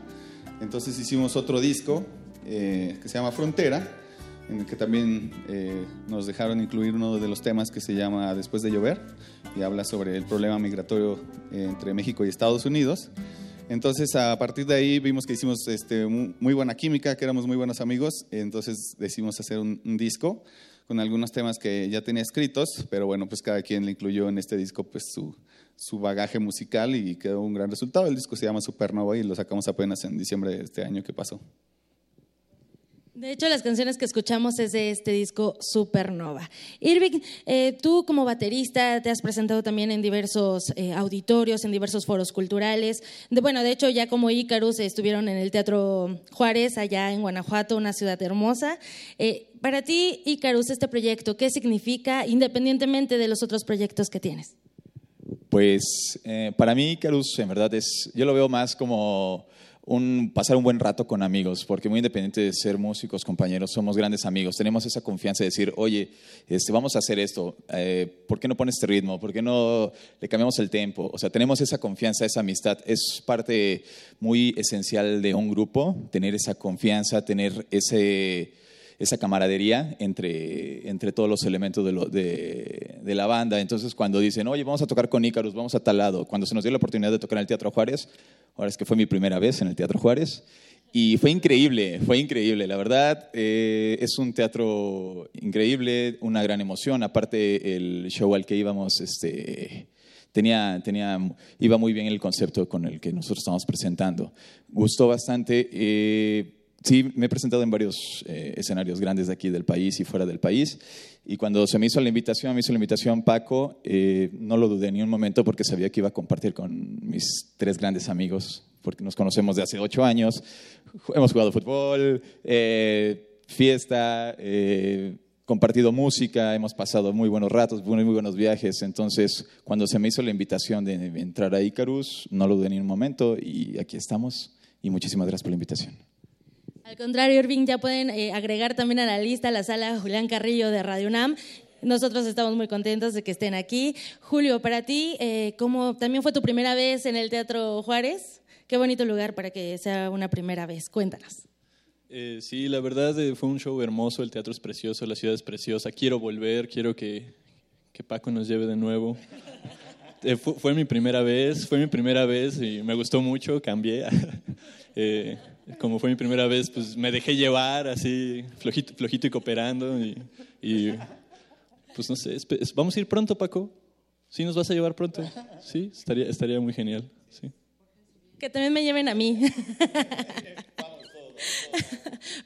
Entonces hicimos otro disco eh, que se llama Frontera, en el que también eh, nos dejaron incluir uno de los temas que se llama Después de llover y habla sobre el problema migratorio eh, entre México y Estados Unidos. Entonces, a partir de ahí vimos que hicimos este, mu- muy buena química, que éramos muy buenos amigos, entonces decidimos hacer un, un disco con algunos temas que ya tenía escritos, pero bueno, pues cada quien le incluyó en este disco pues su, su bagaje musical y quedó un gran resultado. El disco se llama Supernova y lo sacamos apenas en diciembre de este año que pasó. De hecho, las canciones que escuchamos es de este disco Supernova. Irving, eh, tú como baterista te has presentado también en diversos eh, auditorios, en diversos foros culturales. De, bueno, de hecho, ya como Icarus estuvieron en el Teatro Juárez, allá en Guanajuato, una ciudad hermosa. Eh, para ti, Icarus, este proyecto, ¿qué significa independientemente de los otros proyectos que tienes? Pues eh, para mí, Icarus, en verdad, es, yo lo veo más como un, pasar un buen rato con amigos, porque muy independiente de ser músicos, compañeros, somos grandes amigos. Tenemos esa confianza de decir, oye, este, vamos a hacer esto, eh, ¿por qué no pones este ritmo? ¿Por qué no le cambiamos el tempo? O sea, tenemos esa confianza, esa amistad. Es parte muy esencial de un grupo, tener esa confianza, tener ese esa camaradería entre, entre todos los elementos de, de la banda. Entonces, cuando dicen, oye, vamos a tocar con Ícarus, vamos a tal lado, cuando se nos dio la oportunidad de tocar en el Teatro Juárez, ahora es que fue mi primera vez en el Teatro Juárez, y fue increíble, fue increíble. La verdad, eh, es un teatro increíble, una gran emoción. Aparte, el show al que íbamos, este, tenía, tenía, iba muy bien el concepto con el que nosotros estamos presentando. Gustó bastante. eh, sí, me he presentado en varios eh, escenarios grandes de aquí del país y fuera del país. Y cuando se me hizo la invitación, me hizo la invitación Paco, eh, no lo dudé ni un momento porque sabía que iba a compartir con mis tres grandes amigos, porque nos conocemos de hace ocho años. Hemos jugado fútbol, eh, fiesta, eh, compartido música, hemos pasado muy buenos ratos, muy, muy buenos viajes. Entonces, cuando se me hizo la invitación de entrar a Icarus, no lo dudé ni un momento y aquí estamos. Y muchísimas gracias por la invitación. Al contrario, Irving, ya pueden eh, agregar también a la lista la sala Julián Carrillo de Radio UNAM. Nosotros estamos muy contentos de que estén aquí. Julio, para ti, eh, ¿cómo también fue tu primera vez en el Teatro Juárez? Qué bonito lugar para que sea una primera vez. Cuéntanos. Eh, sí, la verdad eh, fue un show hermoso, el teatro es precioso, la ciudad es preciosa. Quiero volver, quiero que, que Paco nos lleve de nuevo. Fue mi primera vez, fue mi primera vez y me gustó mucho, cambié. Eh, como fue mi primera vez, pues me dejé llevar así, flojito, flojito y cooperando. Y, y, pues no sé, vamos a ir pronto, Paco. ¿Sí nos vas a llevar pronto? Sí, estaría, estaría muy genial. Sí. Que también me lleven a mí.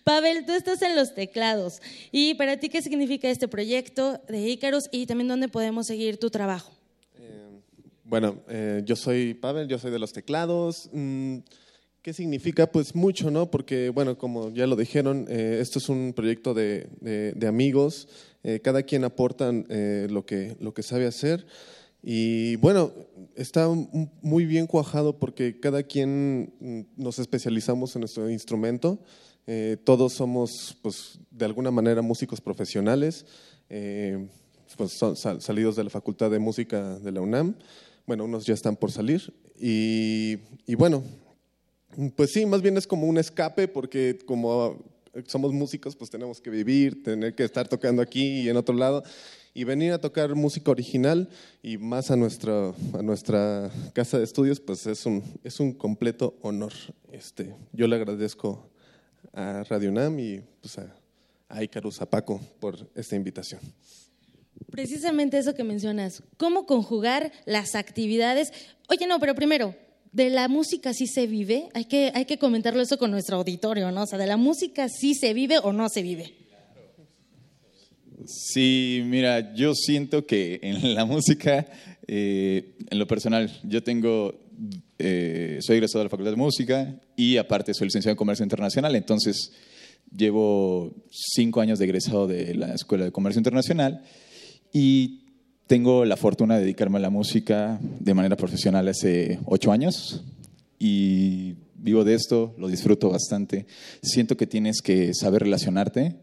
Pavel, tú estás en los teclados. ¿Y para ti qué significa este proyecto de Ícaros y también dónde podemos seguir tu trabajo? Bueno, eh, yo soy Pavel, yo soy de los teclados. Mm, ¿Qué significa? Pues mucho, ¿no? Porque, bueno, como ya lo dijeron, eh, esto es un proyecto de, de- de amigos. Eh, cada quien aporta eh, lo, que, lo que sabe hacer. Y bueno, está muy bien cuajado porque cada quien mm, nos especializamos en nuestro instrumento. Eh, todos somos, pues, de alguna manera músicos profesionales. Eh, pues son sal- salidos de la Facultad de Música de la UNAM. Bueno, unos ya están por salir. Y, y bueno, pues sí, más bien es como un escape porque como somos músicos, pues tenemos que vivir, tener que estar tocando aquí y en otro lado. Y venir a tocar música original y más a nuestra, a nuestra casa de estudios, pues es un, es un completo honor. Este, yo le agradezco a Radio UNAM y pues a, a Icarus, a Paco, por esta invitación. Precisamente eso que mencionas, cómo conjugar las actividades. Oye, no, pero primero, ¿de la música sí se vive? Hay que, hay que comentarlo eso con nuestro auditorio, ¿no? O sea, ¿de la música sí se vive o no se vive? Sí, mira, yo siento que en la música, eh, en lo personal, yo tengo, eh, soy egresado de la Facultad de Música y aparte soy licenciado en Comercio Internacional, entonces llevo cinco años de egresado de la Escuela de Comercio Internacional y tengo la fortuna de dedicarme a la música de manera profesional hace ocho años y vivo de esto, lo disfruto bastante. Siento que tienes que saber relacionarte,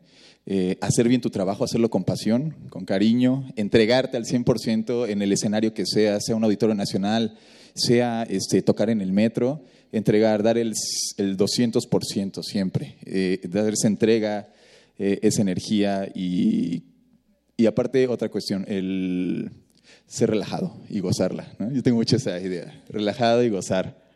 eh, hacer bien tu trabajo, hacerlo con pasión, con cariño, entregarte al 100% en el escenario que sea, sea un auditorio nacional, sea este, tocar en el metro, entregar, dar el, el 200% siempre, eh, dar esa entrega, eh, esa energía y, y aparte otra cuestión, el ser relajado y gozarla. Yo tengo mucho esa idea, relajado y gozar.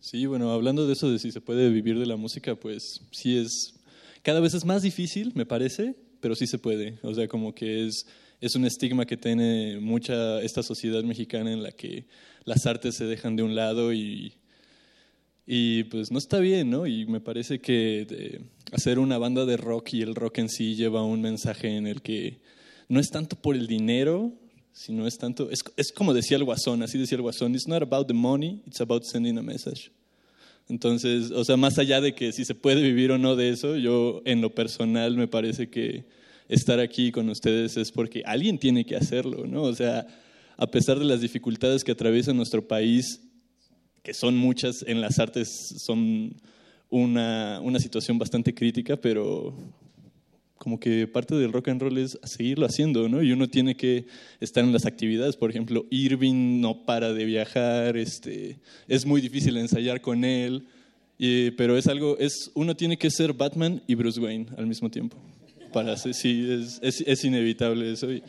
Sí, bueno, hablando de eso de si se puede vivir de la música, pues sí es, cada vez es más difícil, me parece, pero sí se puede. O sea, como que es, es un estigma que tiene mucha esta sociedad mexicana en la que las artes se dejan de un lado y, y pues no está bien, ¿no? Y me parece que de hacer una banda de rock y el rock en sí lleva un mensaje en el que no es tanto por el dinero, sino es tanto, es, es como decía el Guasón, así decía el Guasón, it's not about the money, it's about sending a message. Entonces, o sea, más allá de que si se puede vivir o no de eso, yo en lo personal me parece que estar aquí con ustedes es porque alguien tiene que hacerlo, ¿no? O sea, a pesar de las dificultades que atraviesa nuestro país, que son muchas en las artes, son una, una situación bastante crítica, pero como que parte del rock and roll es seguirlo haciendo, ¿no? Y uno tiene que estar en las actividades. Por ejemplo, Irving no para de viajar, este, es muy difícil ensayar con él, y- pero es algo, es, uno tiene que ser Batman y Bruce Wayne al mismo tiempo. Para sí, es, es, es inevitable eso. Y,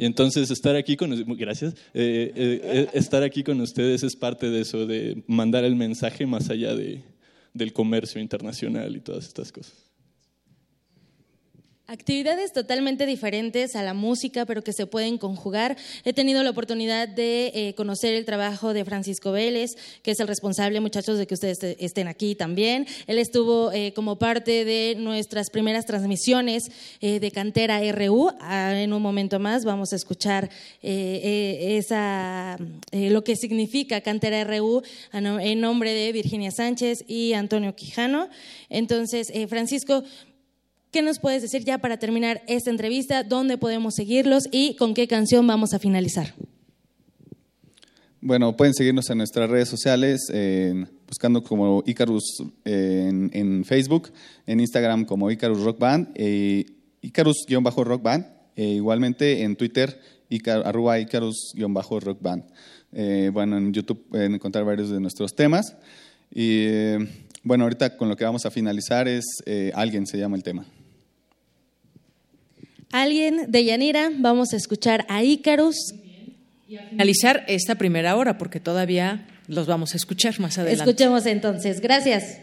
y entonces estar aquí con, gracias, Eh, eh, eh, estar aquí con ustedes es parte de eso, de mandar el mensaje más allá de, del comercio internacional y todas estas cosas. Actividades totalmente diferentes a la música, pero que se pueden conjugar. He tenido la oportunidad de eh, conocer el trabajo de Francisco Vélez, que es el responsable, muchachos, de que ustedes estén aquí también. Él estuvo eh, como parte de nuestras primeras transmisiones eh, de Cantera RU. Ah, en un momento más vamos a escuchar lo que significa Cantera RU en nombre de Virginia Sánchez y Antonio Quijano. Entonces, Francisco, ¿qué nos puedes decir ya para terminar esta entrevista? ¿Dónde podemos seguirlos y con qué canción vamos a finalizar? Bueno, pueden seguirnos en nuestras redes sociales, buscando como Icarus en, Facebook, en Instagram como Icarus Rock Band, e Icarus-Rock Band, e igualmente en Twitter, Icar- arroba Icarus-Rock Band. Eh, bueno, en YouTube pueden encontrar varios de nuestros temas. Y eh, bueno, ahorita con lo que vamos a finalizar es eh, Alguien se llama el tema. Alguien de Yanira, vamos a escuchar a Icarus. Finalizar esta primera hora, porque todavía los vamos a escuchar más adelante. Escuchemos entonces. Gracias.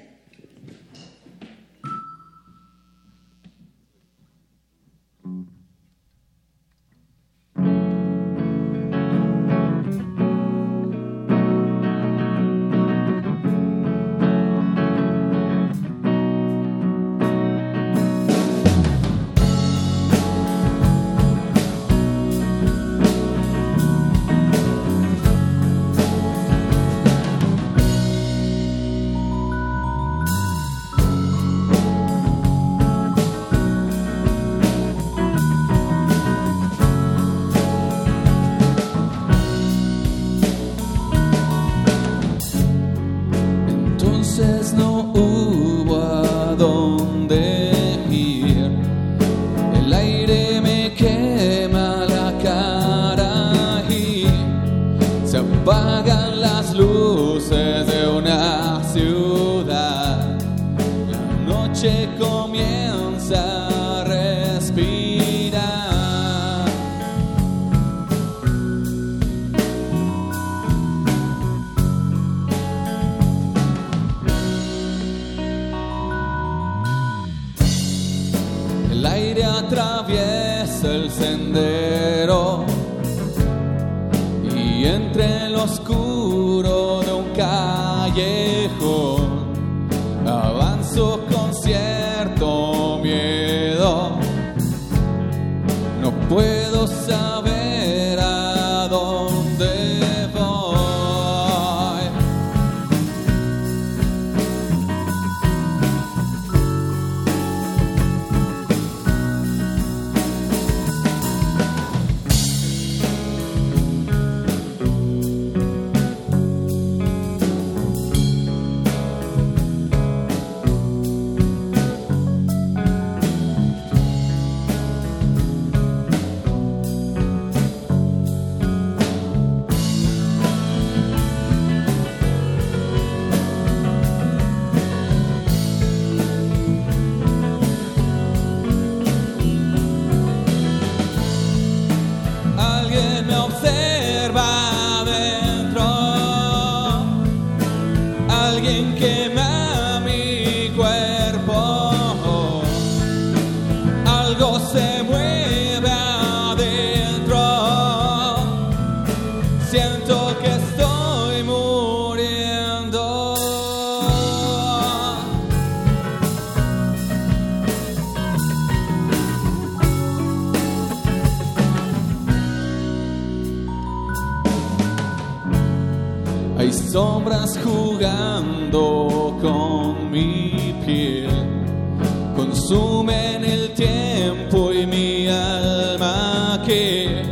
Consumen el tiempo y mi alma que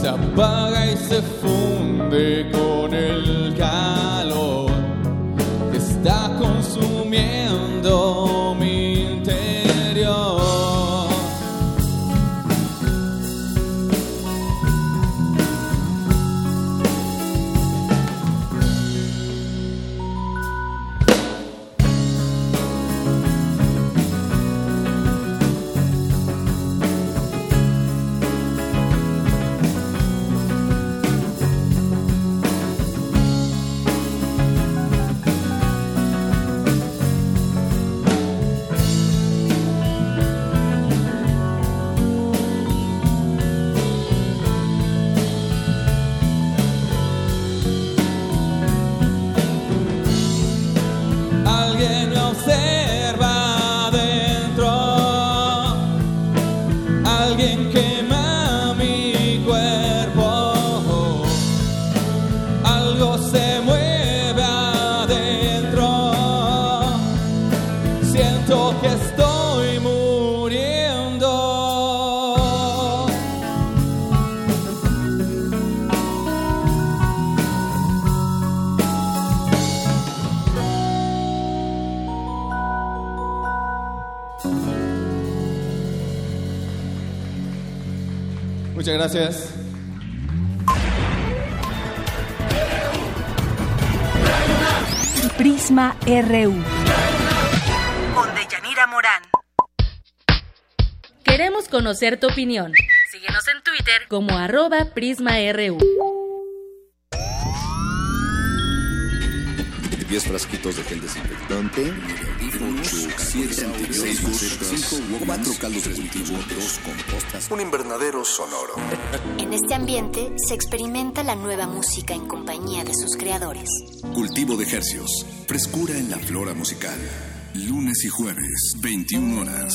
se apaga y se funde con el calor que está consumiendo conocer tu opinión. Síguenos en Twitter como arroba PrismaRU. 10 frasquitos de gel desinfectante, 8, 7, 6 5, 4 caldos de cultivo, 2 compostas, un invernadero sonoro. En este ambiente se experimenta la nueva música en compañía de sus creadores. Cultivo de ejercios, frescura en la flora musical. Lunes y jueves, 21 horas,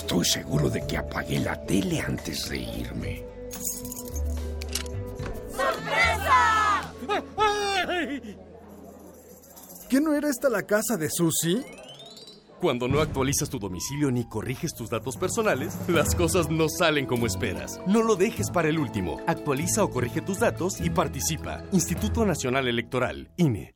Estoy seguro de que apagué la tele antes de irme. ¡Sorpresa! ¿Qué no era esta la casa de Susie? Cuando no actualizas tu domicilio ni corriges tus datos personales, las cosas no salen como esperas. No lo dejes para el último. Actualiza o corrige tus datos y participa. Instituto Nacional Electoral, INE.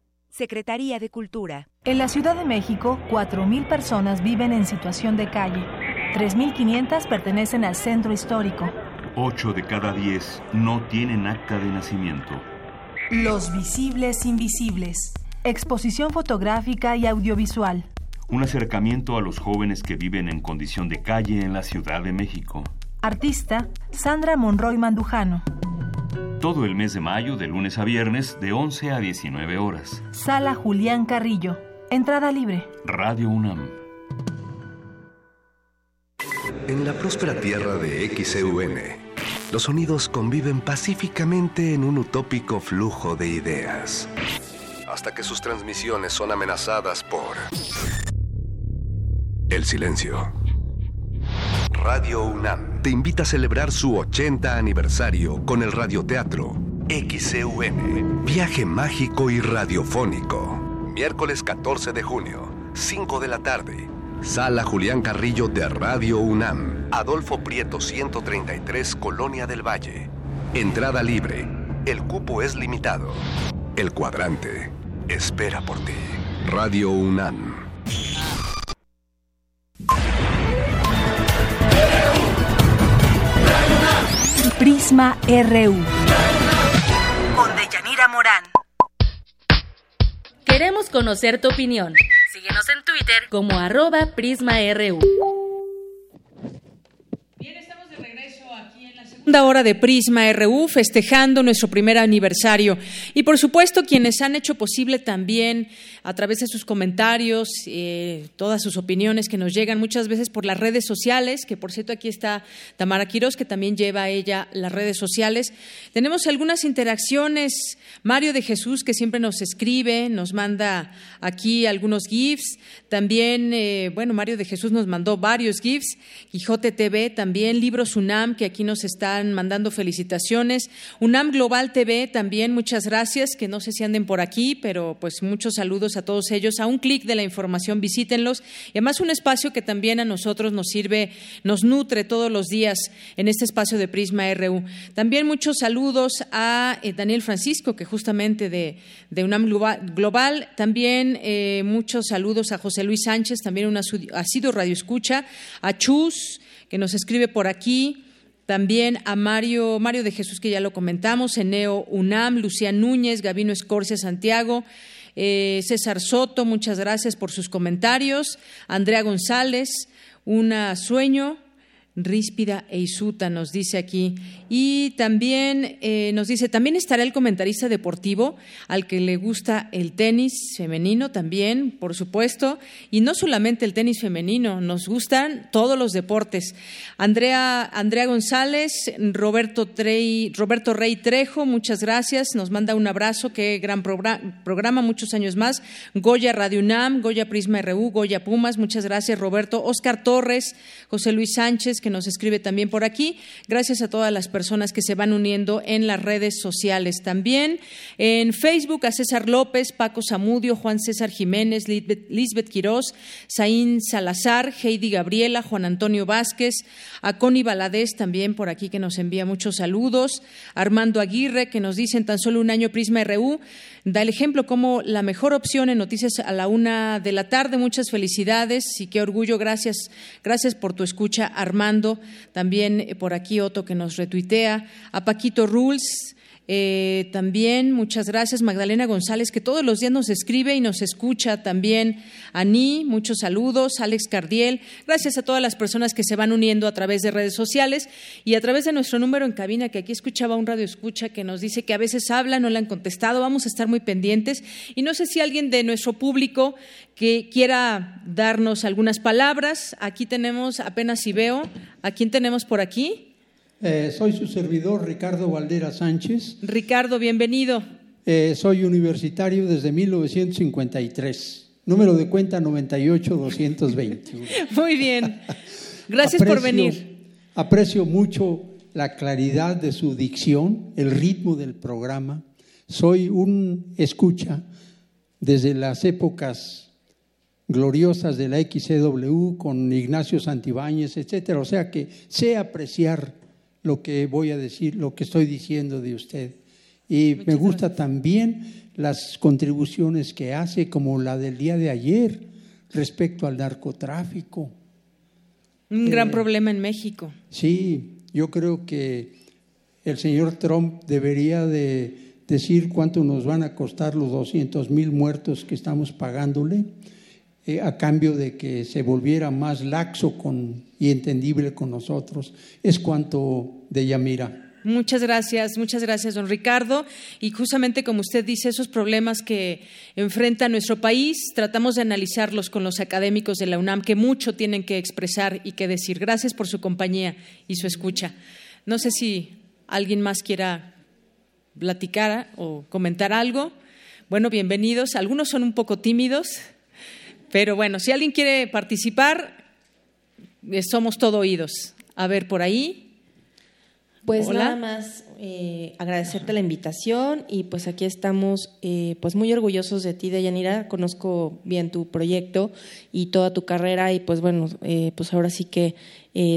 Secretaría de Cultura. En la Ciudad de México, 4.000 personas viven en situación de calle. 3.500 pertenecen al centro histórico. 8 de cada 10 no tienen acta de nacimiento. Los visibles invisibles. Exposición fotográfica y audiovisual. Un acercamiento a los jóvenes que viven en condición de calle en la Ciudad de México. Artista, Sandra Monroy Mandujano. Todo el mes de mayo, de lunes a viernes, de 11 a 19 horas. Sala Julián Carrillo. Entrada libre. Radio UNAM. En la próspera tierra de XEUN, los sonidos conviven pacíficamente en un utópico flujo de ideas. Hasta que sus transmisiones son amenazadas por el silencio. Radio UNAM te invita a celebrar su 80 aniversario con el radioteatro XCUN, Viaje Mágico y Radiofónico. Miércoles 14 de junio, 5 de la tarde. Sala Julián Carrillo de Radio UNAM, Adolfo Prieto 133, Colonia del Valle. Entrada libre. El cupo es limitado. El cuadrante espera por ti. Radio UNAM. Prisma RU. Con Deyanira Morán. Queremos conocer tu opinión. Síguenos en Twitter como arroba PrismaRU. segunda hora de Prisma RU, festejando nuestro primer aniversario. Y por supuesto, quienes han hecho posible también a través de sus comentarios, eh, todas sus opiniones que nos llegan muchas veces por las redes sociales, que por cierto aquí está Tamara Quiroz, que también lleva a ella las redes sociales. Tenemos algunas interacciones. Mario de Jesús, que siempre nos escribe, nos manda aquí algunos GIFs. También, eh, bueno, Mario de Jesús nos mandó varios GIFs. Quijote TV, también Libros UNAM, que aquí nos están mandando felicitaciones. UNAM Global TV también, muchas gracias, que no sé si anden por aquí, pero pues muchos saludos a todos ellos. A un clic de la información, visítenlos. Y además un espacio que también a nosotros nos sirve, nos nutre todos los días en este espacio de Prisma RU. También muchos saludos a eh, Daniel Francisco, que justamente de, de UNAM Global. También eh, muchos saludos a José Luis Sánchez, también un asiduo radio escucha. A Chus, que nos escribe por aquí. También a Mario, Mario de Jesús, que ya lo comentamos, Eneo UNAM, Lucía Núñez, Gabino Escorcia Santiago, Eh, César Soto, muchas gracias por sus comentarios. Andrea González, una sueño. Ríspida e Isuta nos dice aquí. Y también eh, nos dice, también estará el comentarista deportivo al que le gusta el tenis femenino también, por supuesto. Y no solamente el tenis femenino, nos gustan todos los deportes. Andrea, Andrea González, Roberto, Trey, Roberto Rey Trejo, muchas gracias. Nos manda un abrazo, qué gran programa, muchos años más. Goya Radio UNAM, Goya Prisma RU, Goya Pumas, muchas gracias Roberto. Oscar Torres, José Luis Sánchez, que nos escribe también por aquí. Gracias a todas las personas que se van uniendo en las redes sociales también. En Facebook a César López, Paco Zamudio, Juan César Jiménez, Lisbeth Quirós, Saín Salazar, Heidi Gabriela, Juan Antonio Vázquez, a Connie Baladés también por aquí que nos envía muchos saludos, Armando Aguirre que nos dice en tan solo un año Prisma RU, da el ejemplo como la mejor opción en noticias a la una de la tarde. Muchas felicidades y qué orgullo. Gracias, gracias por tu escucha, Armando. También eh, por aquí Otto que nos retuitea. A Paquito Rules. Eh, también muchas gracias Magdalena González, que todos los días nos escribe y nos escucha también. Ani, muchos saludos. Alex Cardiel, gracias a todas las personas que se van uniendo a través de redes sociales y a través de nuestro número en cabina, que aquí escuchaba un radio escucha que nos dice que a veces habla, no le han contestado. Vamos a estar muy pendientes. Y no sé si alguien de nuestro público que quiera darnos algunas palabras. Aquí tenemos, apenas si veo, ¿a quién tenemos por aquí? Eh, soy su servidor Ricardo Valdera Sánchez. Ricardo, bienvenido. Eh, soy universitario desde 1953. Número de cuenta 98220. Muy bien. Gracias por venir. Aprecio mucho la claridad de su dicción, el ritmo del programa. Soy un escucha desde las épocas gloriosas de la XCW con Ignacio Santibáñez, etcétera. O sea que sé apreciar lo que voy a decir, lo que estoy diciendo de usted. Y me gusta también las contribuciones que hace, como la del día de ayer, respecto al narcotráfico. Un gran eh, problema en México. Sí, yo creo que el señor Trump debería de decir cuánto nos van a costar los 200 mil muertos que estamos pagándole eh, a cambio de que se volviera más laxo con, y entendible con nosotros. Es cuanto de Yamira. Muchas gracias, muchas gracias, don Ricardo. Y justamente como usted dice, esos problemas que enfrenta nuestro país, tratamos de analizarlos con los académicos de la UNAM, que mucho tienen que expresar y que decir. Gracias por su compañía y su escucha. No sé si alguien más quiera platicar o comentar algo. Bueno, bienvenidos. Algunos son un poco tímidos. Pero bueno, si alguien quiere participar, somos todo oídos. A ver, por ahí. Pues nada más eh, agradecerte la invitación y pues aquí estamos eh, pues muy orgullosos de ti, Deyanira. Conozco bien tu proyecto y toda tu carrera y pues bueno, pues ahora sí que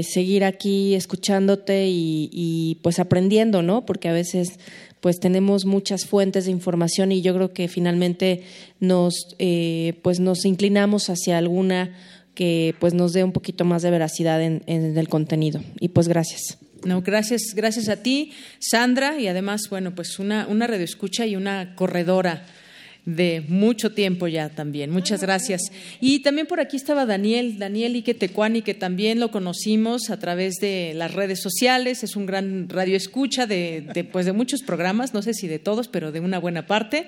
seguir aquí escuchándote y, y, pues aprendiendo, ¿no? Porque a veces pues tenemos muchas fuentes de información y yo creo que finalmente nos, eh, pues nos inclinamos hacia alguna que pues nos dé un poquito más de veracidad en, el contenido. Y pues gracias. No, gracias, gracias a ti, Sandra, y además, bueno, pues una, una escucha y una corredora de mucho tiempo ya también. Muchas gracias. Y también por aquí estaba Daniel, Daniel Iquetecuani, que también lo conocimos a través de las redes sociales. Es un gran radio escucha de, de, pues de muchos programas, no sé si de todos, pero de una buena parte.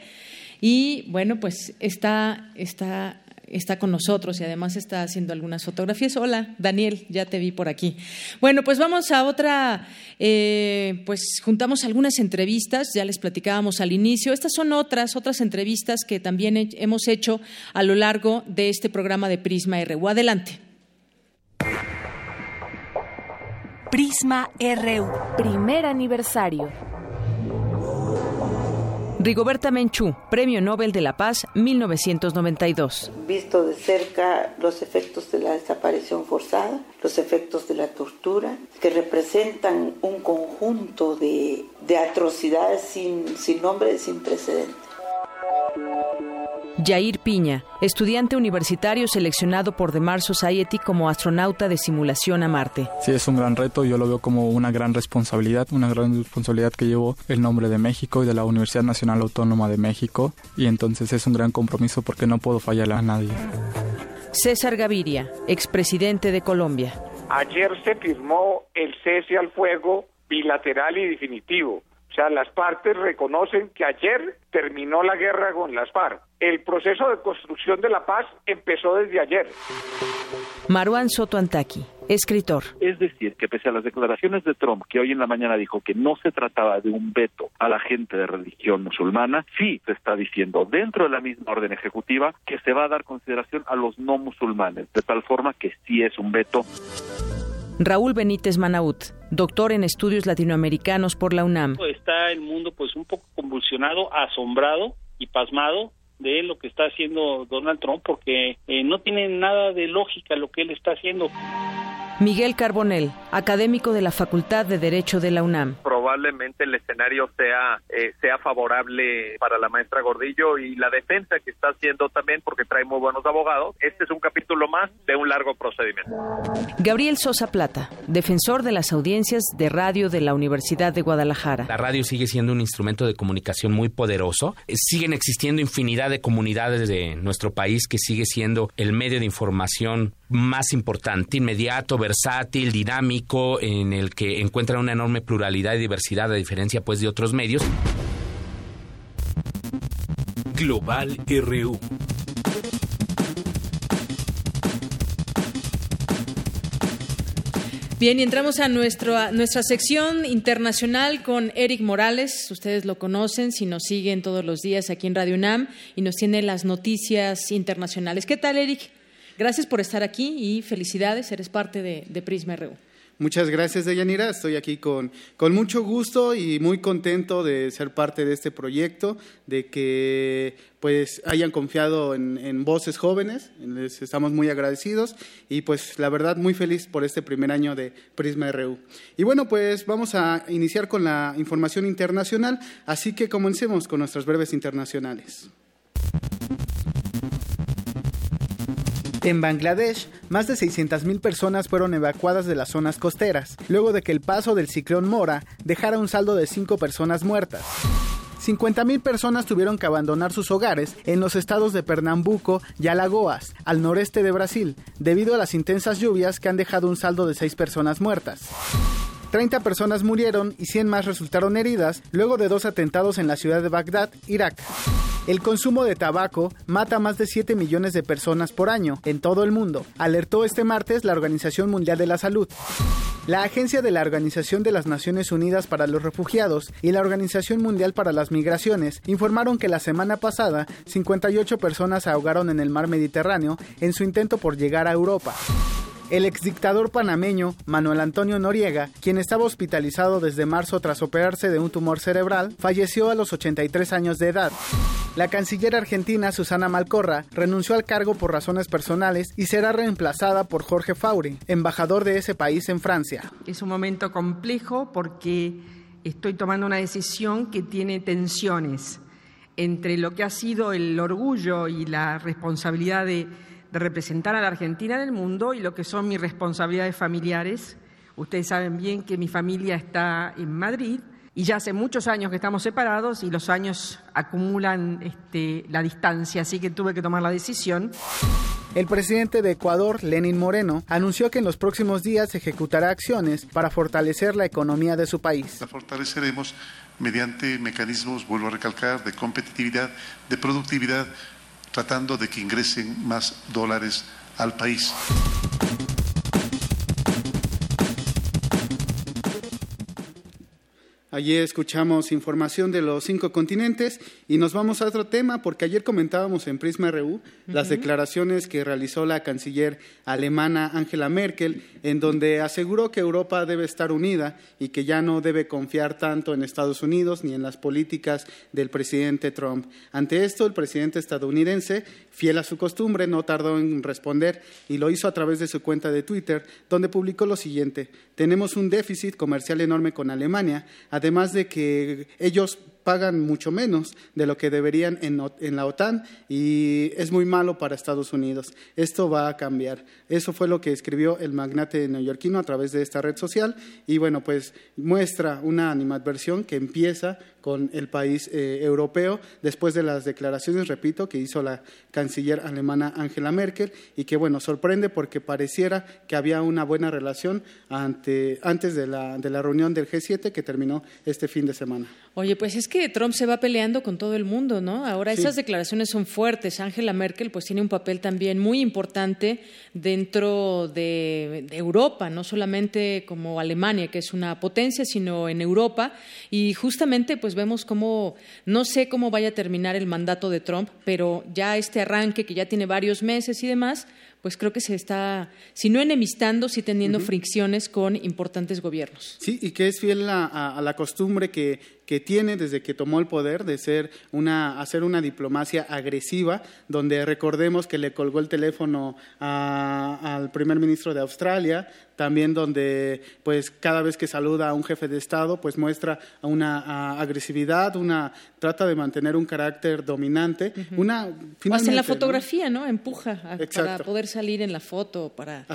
Y bueno, pues está, está está con nosotros y además está haciendo algunas fotografías. Hola, Daniel, ya te vi por aquí. Bueno, pues vamos a otra, eh, pues juntamos algunas entrevistas, ya les platicábamos al inicio. Estas son otras, otras entrevistas que también hemos hecho a lo largo de este programa de Prisma RU. Adelante. Prisma RU, primer aniversario. Rigoberta Menchú, Premio Nobel de la Paz 1992. Visto de cerca los efectos de la desaparición forzada, los efectos de la tortura, que representan un conjunto de, atrocidades sin, sin nombre, sin precedente. Jair Piña, estudiante universitario seleccionado por The Mars Society como astronauta de simulación a Marte. Sí, es un gran reto, yo lo veo como una gran responsabilidad, una gran responsabilidad que llevo el nombre de México y de la Universidad Nacional Autónoma de México y entonces es un gran compromiso porque no puedo fallarle a nadie. César Gaviria, expresidente de Colombia. Ayer se firmó el cese al fuego bilateral y definitivo sea, las partes reconocen que ayer terminó la guerra con las FARC. El proceso de construcción de la paz empezó desde ayer. Maruán Soto Antaki, escritor. Es decir, que pese a las declaraciones de Trump, que hoy en la mañana dijo que no se trataba de un veto a la gente de religión musulmana, sí se está diciendo dentro de la misma orden ejecutiva que se va a dar consideración a los no musulmanes, de tal forma que sí es un veto. Raúl Benítez Manaut, doctor en estudios latinoamericanos por la UNAM. Está el mundo pues un poco convulsionado, asombrado y pasmado de lo que está haciendo Donald Trump porque eh, no tiene nada de lógica lo que él está haciendo. Miguel Carbonel, académico de la Facultad de Derecho de la UNAM. Probablemente el escenario sea, eh, sea favorable para la maestra Gordillo y la defensa que está haciendo también porque trae muy buenos abogados. Este es un capítulo más de un largo procedimiento. Gabriel Sosa Plata, defensor de las audiencias de radio de la Universidad de Guadalajara. La radio sigue siendo un instrumento de comunicación muy poderoso. Siguen existiendo infinidad de comunidades de nuestro país que sigue siendo el medio de información más importante, inmediato, versátil, dinámico, en el que encuentra una enorme pluralidad y diversidad a diferencia pues de otros medios. Global RU. Bien, y entramos a, nuestro, a nuestra sección internacional con Eric Morales. Ustedes lo conocen si nos siguen todos los días aquí en Radio UNAM y nos tiene las noticias internacionales. ¿Qué tal, Eric? Gracias por estar aquí y felicidades, eres parte de, Prisma RU. Muchas gracias, Deyanira. Estoy aquí con, con, mucho gusto y muy contento de ser parte de este proyecto, de que pues hayan confiado en, voces jóvenes. Les estamos muy agradecidos y pues la verdad muy feliz por este primer año de Prisma RU. Y bueno, pues vamos a iniciar con la información internacional, así que comencemos con nuestras breves internacionales. En Bangladesh, más de 600.000 personas fueron evacuadas de las zonas costeras, luego de que el paso del ciclón Mora dejara un saldo de 5 personas muertas. 50.000 personas tuvieron que abandonar sus hogares en los estados de Pernambuco y Alagoas, al noreste de Brasil, debido a las intensas lluvias que han dejado un saldo de 6 personas muertas. 30 personas murieron y 100 más resultaron heridas luego de dos atentados en la ciudad de Bagdad, Irak. El consumo de tabaco mata a más de 7 millones de personas por año en todo el mundo, alertó este martes la Organización Mundial de la Salud. La Agencia de la Organización de las Naciones Unidas para los Refugiados y la Organización Mundial para las Migraciones informaron que la semana pasada 58 personas ahogaron en el mar Mediterráneo en su intento por llegar a Europa. El exdictador panameño Manuel Antonio Noriega, quien estaba hospitalizado desde marzo tras operarse de un tumor cerebral, falleció a los 83 años de edad. La canciller argentina Susana Malcorra renunció al cargo por razones personales y será reemplazada por Jorge Fauri, embajador de ese país en Francia. Es un momento complejo porque estoy tomando una decisión que tiene tensiones entre lo que ha sido el orgullo y la responsabilidad de de representar a la Argentina en el mundo y lo que son mis responsabilidades familiares. Ustedes saben bien que mi familia está en Madrid y ya hace muchos años que estamos separados y los años acumulan este, la distancia, así que tuve que tomar la decisión. El presidente de Ecuador, Lenin Moreno, anunció que en los próximos días ejecutará acciones para fortalecer la economía de su país. La fortaleceremos mediante mecanismos, vuelvo a recalcar, de competitividad, de productividad, tratando de que ingresen más dólares al país. Allí escuchamos información de los cinco continentes y nos vamos a otro tema porque ayer comentábamos en Prisma RU las declaraciones que realizó la canciller alemana Angela Merkel en donde aseguró que Europa debe estar unida y que ya no debe confiar tanto en Estados Unidos ni en las políticas del presidente Trump. Ante esto, el presidente estadounidense, fiel a su costumbre, no tardó en responder y lo hizo a través de su cuenta de Twitter, donde publicó lo siguiente: Tenemos un déficit comercial enorme con Alemania además de que ellos pagan mucho menos de lo que deberían en, la OTAN y es muy malo para Estados Unidos. Esto va a cambiar. Eso fue lo que escribió el magnate neoyorquino a través de esta red social y bueno, pues muestra una animadversión que empieza con el país eh, europeo después de las declaraciones, repito, que hizo la canciller alemana Angela Merkel y que, bueno, sorprende porque pareciera que había una buena relación ante, antes de la, de la reunión del G7 que terminó este fin de semana. Oye, pues es que Trump se va peleando con todo el mundo, ¿no? Ahora esas declaraciones son fuertes. Angela Merkel pues tiene un papel también muy importante dentro de, de, Europa, no solamente como Alemania, que es una potencia, sino en Europa. Y justamente pues vemos cómo, no sé cómo vaya a terminar el mandato de Trump, pero ya este arranque que ya tiene varios meses y demás, pues creo que se está, si no enemistando, sí teniendo fricciones con importantes gobiernos. Sí, y que es fiel a, la costumbre que, que, tiene desde que tomó el poder de ser una, hacer una diplomacia agresiva, donde recordemos que le colgó el teléfono al primer ministro de Australia, también donde pues cada vez que saluda a un jefe de Estado pues muestra una agresividad, una trata de mantener un carácter dominante, una en la fotografía, ¿no? Empuja para poder salir en la foto, para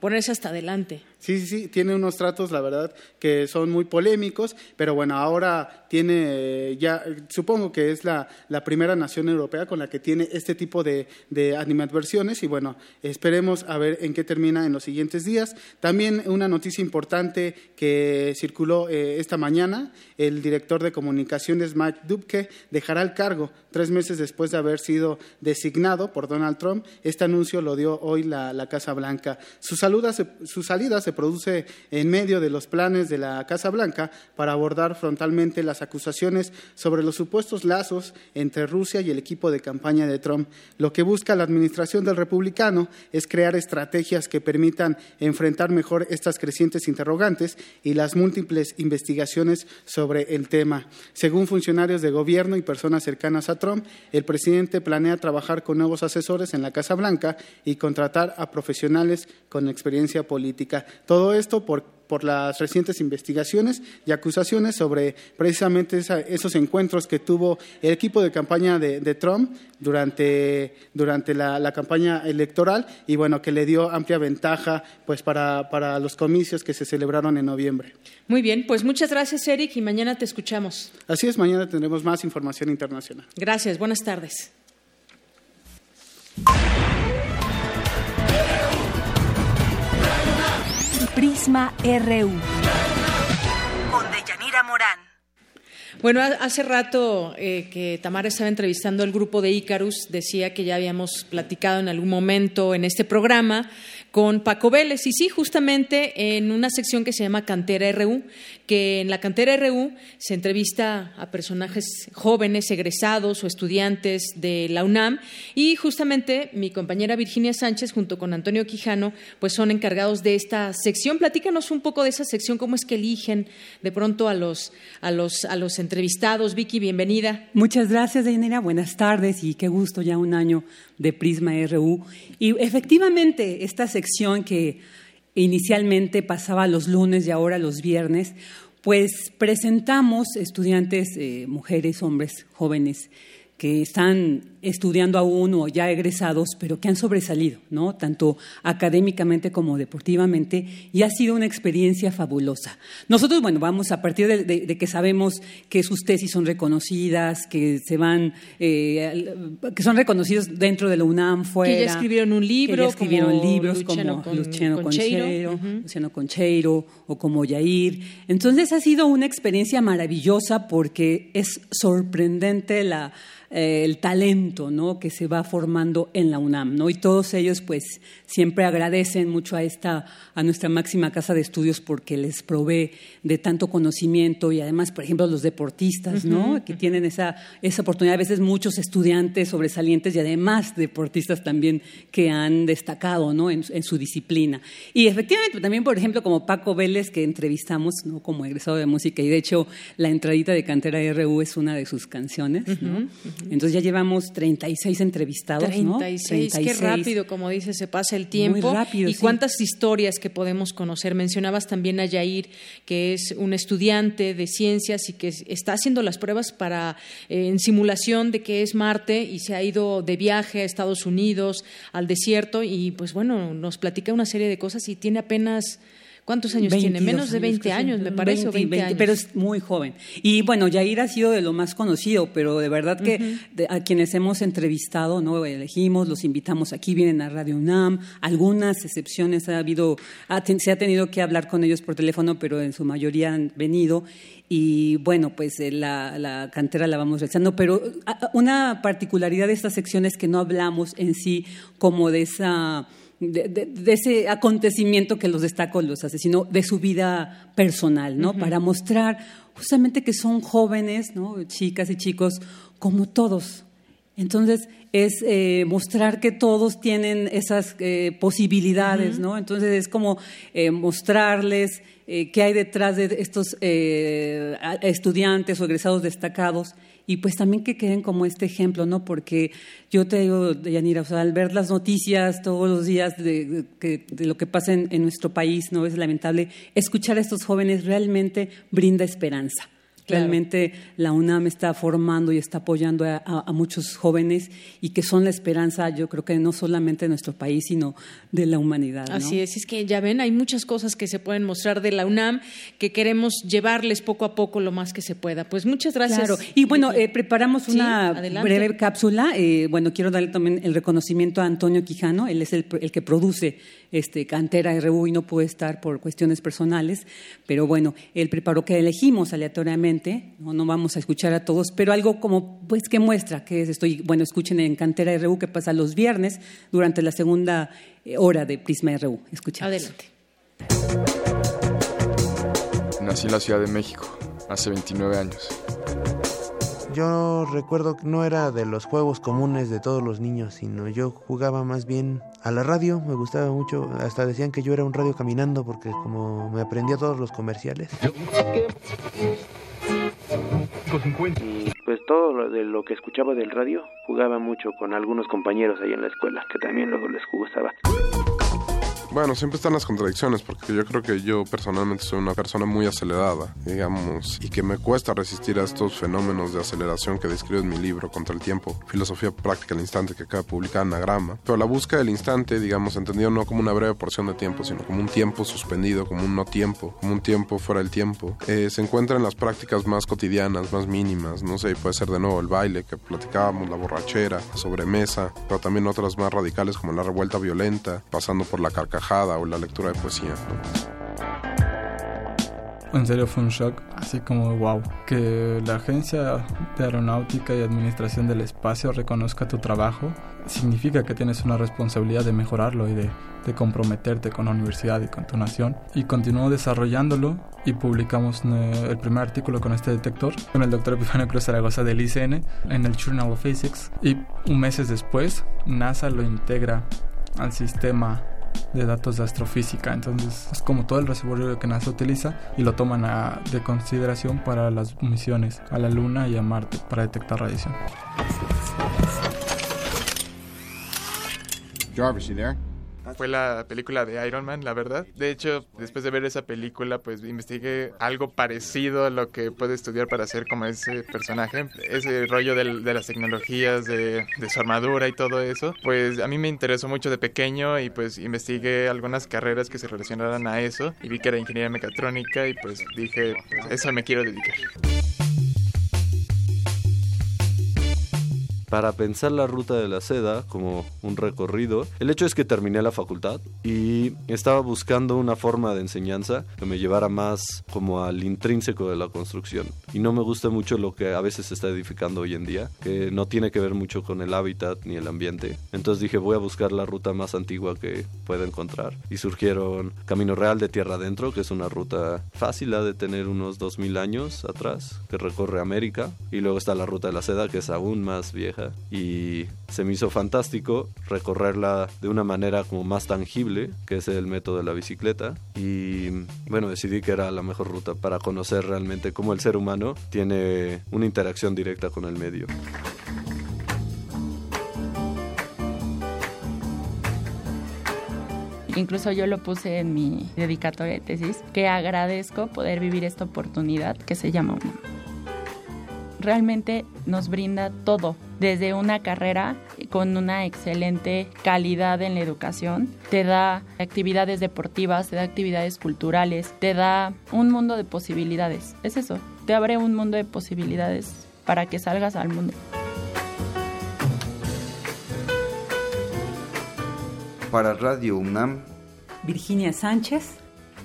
ponerse hasta adelante. Sí, sí, sí, tiene unos tratos, la verdad, que son muy polémicos, pero bueno, ahora tiene ya, supongo que es la, la primera nación europea con la que tiene este tipo de, de animadversiones y bueno, esperemos a ver en qué termina en los siguientes días. También una noticia importante que circuló eh, esta mañana, el director de comunicaciones Mike Dubke dejará el cargo tres meses después de haber sido designado por Donald Trump. Este anuncio lo dio hoy la, la Casa Blanca. Su, saluda, su salida se produce en medio de los planes de la Casa Blanca para abordar frontalmente las acusaciones sobre los supuestos lazos entre Rusia y el equipo de campaña de Trump. Lo que busca la administración del republicano es crear estrategias que permitan enfrentar mejor estas crecientes interrogantes y las múltiples investigaciones sobre el tema. Según funcionarios de gobierno y personas cercanas a Trump, el presidente planea trabajar con nuevos asesores en la Casa Blanca y contratar a profesionales con experiencia política. Todo esto por, por las recientes investigaciones y acusaciones sobre precisamente esos encuentros que tuvo el equipo de campaña de, Trump durante, durante la, campaña electoral y bueno, que le dio amplia ventaja pues para, para los comicios que se celebraron en noviembre. Muy bien, pues muchas gracias Eric y mañana te escuchamos. Así es, mañana tendremos más información internacional. Gracias, buenas tardes. Prisma RU. Con Deyanira Morán. Bueno, hace rato eh, que Tamara estaba entrevistando al grupo de Icarus, decía que ya habíamos platicado en algún momento en este programa con Paco Vélez. Y sí, justamente en una sección que se llama Cantera RU, que en la Cantera RU se entrevista a personajes jóvenes, egresados o estudiantes de la UNAM. Y justamente mi compañera Virginia Sánchez, junto con Antonio Quijano, pues son encargados de esta sección. Platícanos un poco de esa sección, cómo es que eligen de pronto a los, a los, a los entrevistados. Vicky, bienvenida. Muchas gracias, Dayanira. Buenas tardes y qué gusto ya un año de Prisma RU. Y efectivamente, esta sección que inicialmente pasaba los lunes y ahora los viernes, pues presentamos estudiantes, eh, mujeres, hombres, jóvenes, que están estudiando aún o ya egresados, pero que han sobresalido, ¿no? Tanto académicamente como deportivamente, y ha sido una experiencia fabulosa. Nosotros, bueno, vamos a partir de, que sabemos que sus tesis son reconocidas, que se van, eh, que son reconocidos dentro de la UNAM, fuera. Que ya escribieron un libro. Que ya escribieron libros como Luciano Concheiro, Luciano Concheiro o como Yair. Entonces ha sido una experiencia maravillosa porque es sorprendente la eh, el talento ¿no? que se va formando en la UNAM. ¿no? Y todos ellos pues siempre agradecen mucho a, esta, a nuestra máxima casa de estudios porque les provee de tanto conocimiento y además, por ejemplo, los deportistas, ¿no? que tienen esa, esa oportunidad, a veces muchos estudiantes sobresalientes y además deportistas también que han destacado ¿no? en, su disciplina. Y efectivamente, también, por ejemplo, como Paco Vélez, que entrevistamos ¿no? como egresado de música, y de hecho la entradita de Cantera RU es una de sus canciones. ¿no? Entonces ya llevamos 36 entrevistados. 36, qué rápido, como dice, se pasa el tiempo. Muy rápido, y cuántas historias que podemos conocer. Mencionabas también a Yair, que es un estudiante de ciencias y que está haciendo las pruebas para eh, en simulación de que es Marte y se ha ido de viaje a Estados Unidos, al desierto, y pues bueno, nos platica una serie de cosas y tiene apenas ¿Cuántos años tiene? Menos de 20 años, me parece, 20, años. Pero es muy joven. Y bueno, Yair ha sido de lo más conocido, pero de verdad que a quienes hemos entrevistado, ¿no? Elegimos, los invitamos aquí, vienen a Radio UNAM. Algunas excepciones ha habido, se ha tenido que hablar con ellos por teléfono, pero en su mayoría han venido. Y bueno, pues eh, la, la cantera la vamos realizando. Pero una particularidad de esta sección es que no hablamos en sí como de esa de, ese acontecimiento que los destaco los asesinos, de su vida personal, ¿no? Para mostrar justamente que son jóvenes, ¿no? Chicas y chicos como todos. Entonces, es eh, mostrar que todos tienen esas eh, posibilidades, ¿no? Entonces, es como eh, mostrarles qué hay detrás de estos estudiantes o egresados destacados y pues también que queden como este ejemplo, ¿no? Porque yo te digo, Yanira, o sea, al ver las noticias todos los días de, lo que pasa en, nuestro país, ¿no? Es lamentable. Escuchar a estos jóvenes realmente brinda esperanza. Realmente la UNAM está formando y está apoyando a, muchos jóvenes y que son la esperanza, yo creo que no solamente de nuestro país, sino de la humanidad. Así es, es que ya ven, hay muchas cosas que se pueden mostrar de la UNAM que queremos llevarles poco a poco lo más que se pueda. Pues muchas gracias. Claro. Y bueno, eh, preparamos una breve cápsula. Eh, bueno, quiero darle también el reconocimiento a Antonio Quijano, él es el, el que produce este, Cantera RU y no puede estar por cuestiones personales, pero bueno, él preparó que elegimos aleatoriamente, no, no vamos a escuchar a todos, pero algo como, pues, que muestra que es estoy, bueno, escuchen en Cantera RU que pasa los viernes durante la segunda eh, hora de Prisma RU. Escuchamos. Adelante. Nací en la Ciudad de México hace 29 años. Yo recuerdo que no era de los juegos comunes de todos los niños, sino yo jugaba más bien a la radio, me gustaba mucho, hasta decían que yo era un radio caminando porque como me aprendía todos los comerciales. pues todo lo de lo que escuchaba del radio, jugaba mucho con algunos compañeros ahí en la escuela, que también luego les gustaba. Bueno, siempre están las contradicciones, porque yo creo que yo personalmente soy una persona muy acelerada, digamos, y que me cuesta resistir a estos fenómenos de aceleración que describo en mi libro Contra el Tiempo, Filosofía Práctica del Instante, que acaba de publicar Anagrama. Pero la búsqueda del instante, digamos, entendido no como una breve porción de tiempo, sino como un tiempo suspendido, como un no tiempo, como un tiempo fuera del tiempo, eh, se encuentra en las prácticas más cotidianas, más mínimas, no sé, puede ser de nuevo el baile que platicábamos, la borrachera, la sobremesa, pero también otras más radicales como la revuelta violenta, pasando por la carcajada o la lectura de poesía. En serio fue un shock, así como wow, que la Agencia de Aeronáutica y Administración del Espacio reconozca tu trabajo, significa que tienes una responsabilidad de mejorarlo y de, de comprometerte con la universidad y con tu nación. Y continuó desarrollándolo y publicamos eh, el primer artículo con este detector con el doctor Epifanio Cruz Zaragoza del ICN en el Journal of Physics y un meses después NASA lo integra al sistema de datos de astrofísica. Entonces es como todo el reservorio que NASA utiliza y lo toman de consideración para las misiones a la Luna y a Marte para detectar radiación. Jarvis, you there? Fue la película de Iron Man, la verdad. De hecho, después de ver esa película, pues investigué algo parecido a lo que puede estudiar para ser como ese personaje. Ese rollo de, las tecnologías, de, de, su armadura y todo eso. Pues a mí me interesó mucho de pequeño y pues investigué algunas carreras que se relacionaran a eso. Y vi que era ingeniería mecatrónica y pues dije, pues, eso me quiero dedicar. Para pensar la ruta de la seda como un recorrido. El hecho es que terminé la facultad y estaba buscando una forma de enseñanza que me llevara más como al intrínseco de la construcción. Y no me gusta mucho lo que a veces se está edificando hoy en día, que no tiene que ver mucho con el hábitat ni el ambiente. Entonces dije, voy a buscar la ruta más antigua que pueda encontrar. Y surgieron Camino Real de Tierra Adentro, que es una ruta fácil de tener unos 2000 años atrás, que recorre América. Y luego está la ruta de la seda, que es aún más vieja y se me hizo fantástico recorrerla de una manera como más tangible, que es el método de la bicicleta. Y bueno, decidí que era la mejor ruta para conocer realmente cómo el ser humano tiene una interacción directa con el medio. Incluso yo lo puse en mi dedicatoria de tesis, que agradezco poder vivir esta oportunidad que se llama humano. Realmente nos brinda todo, desde una carrera con una excelente calidad en la educación, te da actividades deportivas, te da actividades culturales, te da un mundo de posibilidades. Es eso, te abre un mundo de posibilidades para que salgas al mundo. Para Radio UNAM, Virginia Sánchez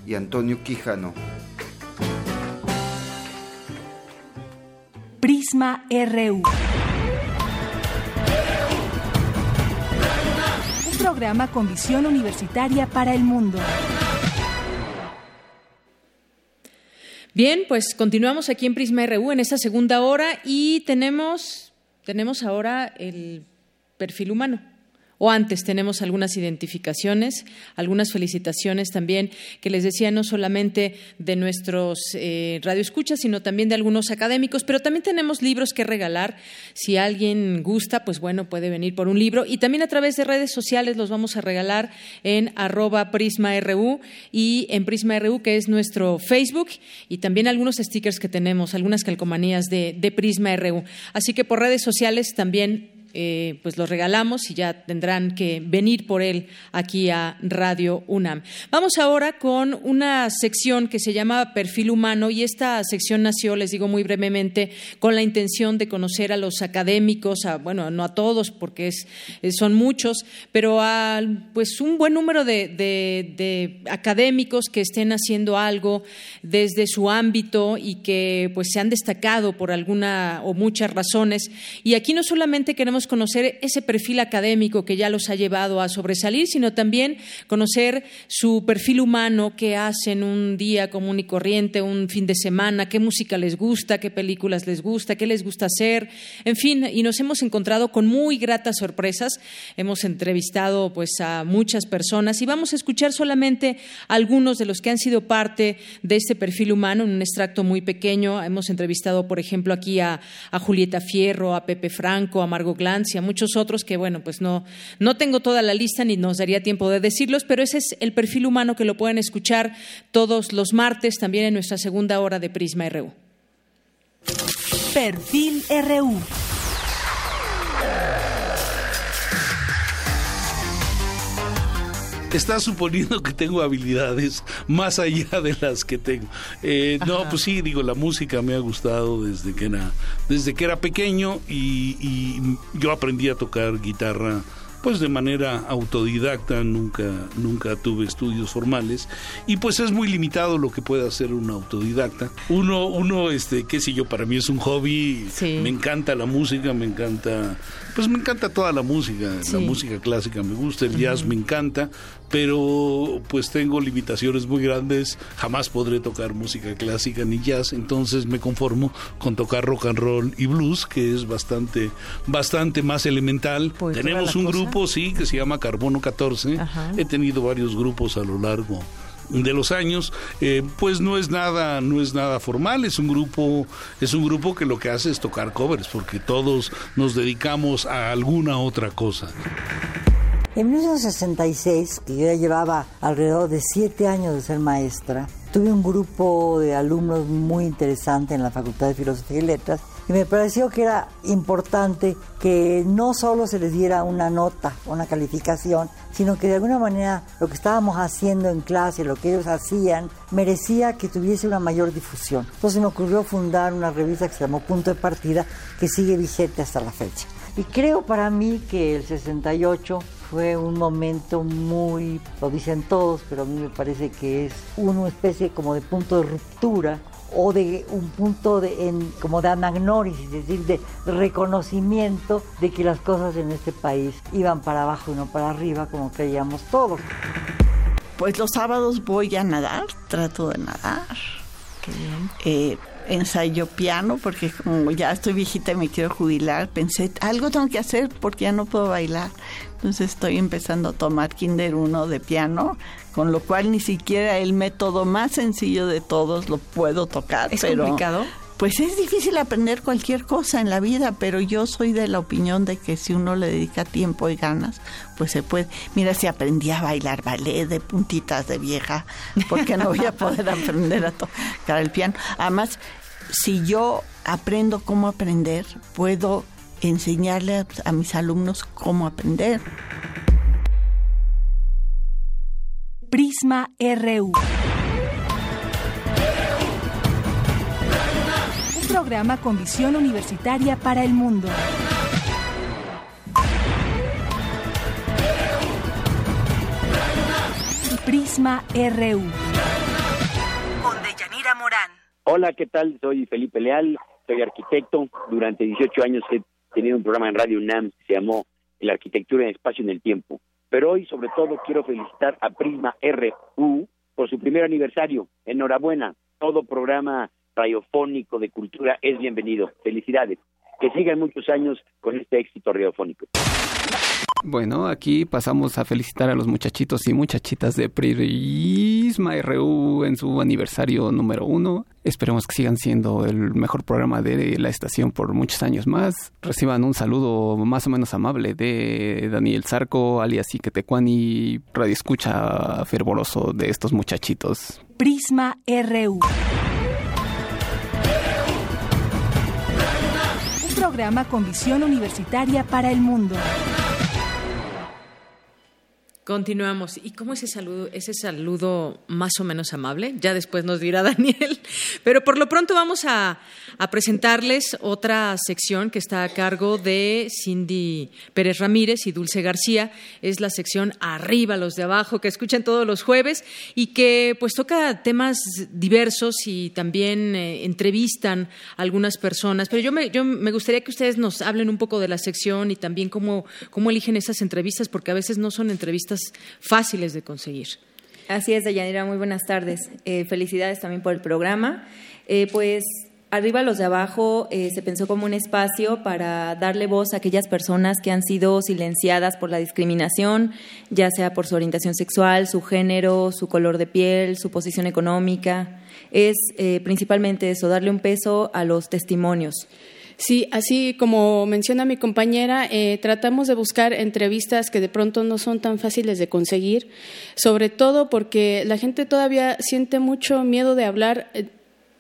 y Antonio Quijano. Prisma RU. Un programa con visión universitaria para el mundo. Bien, pues continuamos aquí en Prisma RU en esta segunda hora y tenemos, tenemos ahora el perfil humano o antes tenemos algunas identificaciones, algunas felicitaciones también que les decía no solamente de nuestros eh, radioescuchas, sino también de algunos académicos, pero también tenemos libros que regalar. Si alguien gusta, pues bueno, puede venir por un libro y también a través de redes sociales los vamos a regalar en arroba prisma.ru y en prisma.ru que es nuestro Facebook y también algunos stickers que tenemos, algunas calcomanías de, de prisma.ru. Así que por redes sociales también eh, pues los regalamos y ya tendrán que venir por él aquí a Radio UNAM. Vamos ahora con una sección que se llama Perfil Humano y esta sección nació, les digo muy brevemente, con la intención de conocer a los académicos, bueno, no a todos porque eh, son muchos, pero a pues un buen número de, de académicos que estén haciendo algo desde su ámbito y que pues se han destacado por alguna o muchas razones. Y aquí no solamente queremos conocer ese perfil académico que ya los ha llevado a sobresalir, sino también conocer su perfil humano, qué hacen un día común y corriente, un fin de semana, qué música les gusta, qué películas les gusta, qué les gusta hacer, en fin, y nos hemos encontrado con muy gratas sorpresas. Hemos entrevistado pues a muchas personas y vamos a escuchar solamente algunos de los que han sido parte de este perfil humano en un extracto muy pequeño. Hemos entrevistado, por ejemplo, aquí a, a Julieta Fierro, a Pepe Franco, a Margot y a muchos otros que, bueno, pues no, no tengo toda la lista ni nos daría tiempo de decirlos, pero ese es el perfil humano que lo pueden escuchar todos los martes también en nuestra segunda hora de Prisma RU. Perfil RU. Está suponiendo que tengo habilidades más allá de las que tengo. Eh, no, pues sí, digo, la música me ha gustado desde que era, desde que era pequeño y, y yo aprendí a tocar guitarra pues de manera autodidacta, nunca, nunca tuve estudios formales. Y pues es muy limitado lo que puede hacer un autodidacta. Uno, uno, este, qué sé yo, para mí es un hobby, me encanta la música, me encanta, pues me encanta toda la música, la música clásica me gusta, el jazz me encanta, pero pues tengo limitaciones muy grandes, jamás podré tocar música clásica ni jazz, entonces me conformo con tocar rock and roll y blues, que es bastante, bastante más elemental. Tenemos un grupo, sí, que se llama Carbono 14. He tenido varios grupos a lo largo de los años, eh, pues no es nada, no es nada formal, es un grupo, es un grupo que lo que hace es tocar covers, porque todos nos dedicamos a alguna otra cosa. En 1966, que yo ya llevaba alrededor de siete años de ser maestra, tuve un grupo de alumnos muy interesante en la Facultad de Filosofía y Letras y me pareció que era importante que no solo se les diera una nota, una calificación, sino que de alguna manera lo que estábamos haciendo en clase, lo que ellos hacían, merecía que tuviese una mayor difusión. Entonces me ocurrió fundar una revista que se llamó Punto de Partida, que sigue vigente hasta la fecha. Y creo para mí que el 68 fue un momento muy, lo dicen todos, pero a mí me parece que es una especie como de punto de ruptura o de un punto de, en, como de anagnórisis, es decir, de reconocimiento de que las cosas en este país iban para abajo y no para arriba como creíamos todos. Pues los sábados voy a nadar, trato de nadar. Qué bien. Eh, ensayo piano porque como ya estoy viejita y me quiero jubilar, pensé, algo tengo que hacer porque ya no puedo bailar. Entonces estoy empezando a tomar Kinder 1 de piano, con lo cual ni siquiera el método más sencillo de todos lo puedo tocar. ¿Es complicado? pues es difícil aprender cualquier cosa en la vida, pero yo soy de la opinión de que si uno le dedica tiempo y ganas, pues se puede. Mira, si aprendí a bailar ballet de puntitas de vieja, porque no voy a poder aprender a tocar el piano? Además, si yo aprendo cómo aprender, puedo enseñarle a, mis alumnos cómo aprender. Prisma RU. programa con visión universitaria para el mundo. Prisma RU. Con Deyanira Morán. Hola, ¿qué tal? Soy Felipe Leal, soy arquitecto. Durante 18 años he tenido un programa en Radio UNAM que se llamó La arquitectura en espacio en el tiempo. Pero hoy, sobre todo, quiero felicitar a Prisma RU por su primer aniversario. Enhorabuena. Todo programa radiofónico de cultura es bienvenido. Felicidades. Que sigan muchos años con este éxito radiofónico. Bueno, aquí pasamos a felicitar a los muchachitos y muchachitas de Prisma RU en su aniversario número uno. Esperemos que sigan siendo el mejor programa de la estación por muchos años más. Reciban un saludo más o menos amable de Daniel Zarco, alias Iquetecuani, radio escucha fervoroso de estos muchachitos. Prisma RU. Programa con visión universitaria para el mundo. Continuamos. ¿Y cómo ese saludo, ese saludo más o menos amable? Ya después nos dirá Daniel. Pero por lo pronto vamos a, presentarles otra sección que está a cargo de Cindy Pérez Ramírez y Dulce García. Es la sección Arriba los de abajo que escuchan todos los jueves y que pues toca temas diversos y también eh, entrevistan a algunas personas. Pero yo me, yo me gustaría que ustedes nos hablen un poco de la sección y también cómo, cómo eligen esas entrevistas, porque a veces no son entrevistas fáciles de conseguir. Así es, Dayanira, muy buenas tardes. Eh, felicidades también por el programa. Eh, pues Arriba los de abajo eh, se pensó como un espacio para darle voz a aquellas personas que han sido silenciadas por la discriminación, ya sea por su orientación sexual, su género, su color de piel, su posición económica. Es principalmente eso, darle un peso a los testimonios. Sí, así como menciona mi compañera, eh, tratamos de buscar entrevistas que de pronto no son tan fáciles de conseguir, sobre todo porque la gente todavía siente mucho miedo de hablar. Eh,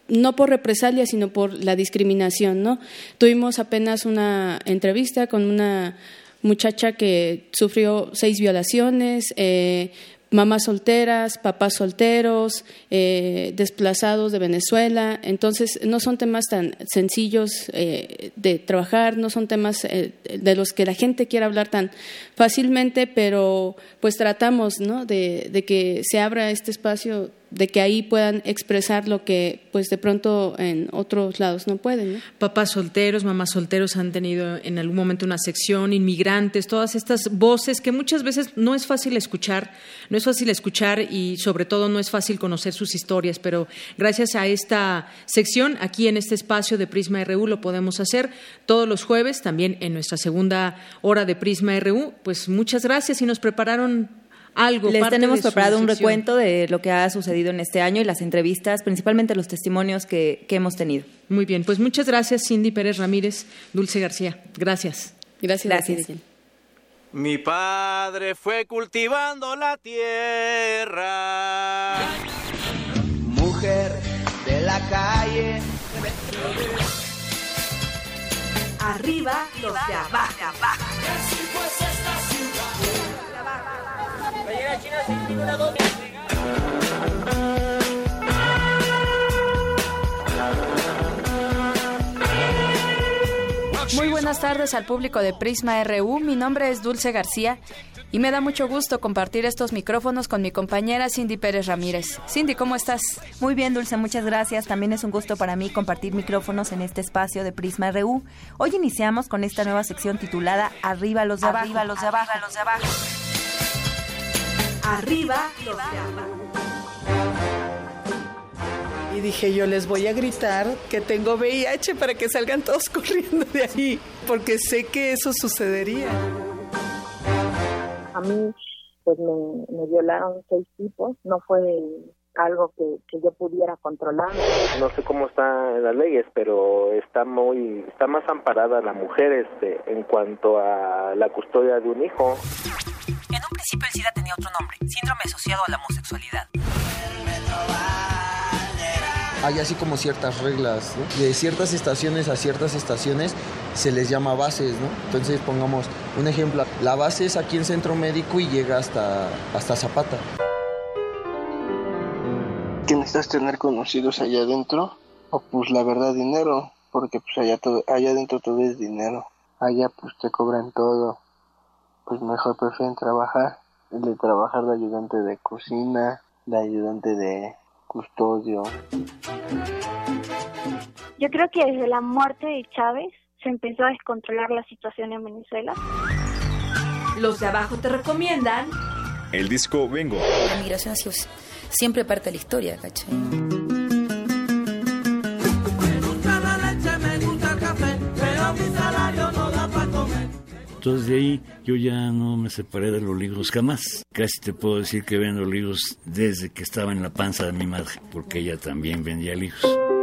no por represalia, sino por la discriminación, ¿no? Tuvimos apenas una entrevista con una muchacha que sufrió seis violaciones, eh, mamás solteras, papás solteros, eh, desplazados de Venezuela. Entonces, no son temas tan sencillos eh, de trabajar, no son temas eh, de los que la gente quiera hablar tan fácilmente, pero pues tratamos ¿no? de, que se abra este espacio de que ahí puedan expresar lo que pues de pronto en otros lados no pueden. Papás solteros, mamás solteros han tenido en algún momento una sección, inmigrantes, todas estas voces que muchas veces no es fácil escuchar, no es fácil escuchar y sobre todo no es fácil conocer sus historias, pero gracias a esta sección aquí en este espacio de Prisma RU lo podemos hacer todos los jueves, también en nuestra segunda hora de Prisma RU. Pues muchas gracias y nos prepararon algo. Les tenemos preparado un recuento de lo que ha sucedido en este año y las entrevistas, principalmente los testimonios que, hemos tenido. Muy bien, pues muchas gracias Cindy Pérez Ramírez, Dulce García. Gracias. Gracias. Gracias. Mi padre fue cultivando la tierra. Mujer de la calle. Arriba los de abajo. Muy buenas tardes al público de Prisma RU. Mi nombre es Dulce García y me da mucho gusto compartir estos micrófonos con mi compañera Cindy Pérez Ramírez. Cindy, ¿cómo estás? Muy bien, Dulce, muchas gracias. También es un gusto para mí compartir micrófonos en este espacio de Prisma RU. Hoy iniciamos con esta nueva sección titulada Arriba los de abajo. Arriba los de abajo. Los de abajo. Arriba los de Y dije, yo les voy a gritar que tengo VIH para que salgan todos corriendo de ahí, porque sé que eso sucedería. A mí, pues me, violaron seis tipos, no fue algo que, que yo pudiera controlar. No sé cómo están las leyes, pero está muy está más amparada la mujer este en cuanto a la custodia de un hijo. Otro nombre, síndrome asociado a la homosexualidad. Hay así como ciertas reglas, ¿no? De ciertas estaciones a ciertas estaciones se les llama bases, ¿no? Entonces pongamos un ejemplo, la base es aquí en Centro Médico y llega hasta, hasta Zapata. ¿Qué necesitas tener conocidos allá adentro? O pues la verdad dinero, porque pues allá, todo, allá adentro todo es dinero. Allá pues te cobran todo. Pues mejor prefieren trabajar. De trabajar de ayudante de cocina, de ayudante de custodio. Yo creo que desde la muerte de Chávez se empezó a descontrolar la situación en Venezuela. Los de abajo te recomiendan. El disco Vengo. La migración ha sido siempre parte de la historia, ¿cachai? Entonces de ahí yo ya no me separé de los libros jamás. Casi te puedo decir que vendo libros desde que estaba en la panza de mi madre, porque ella también vendía libros.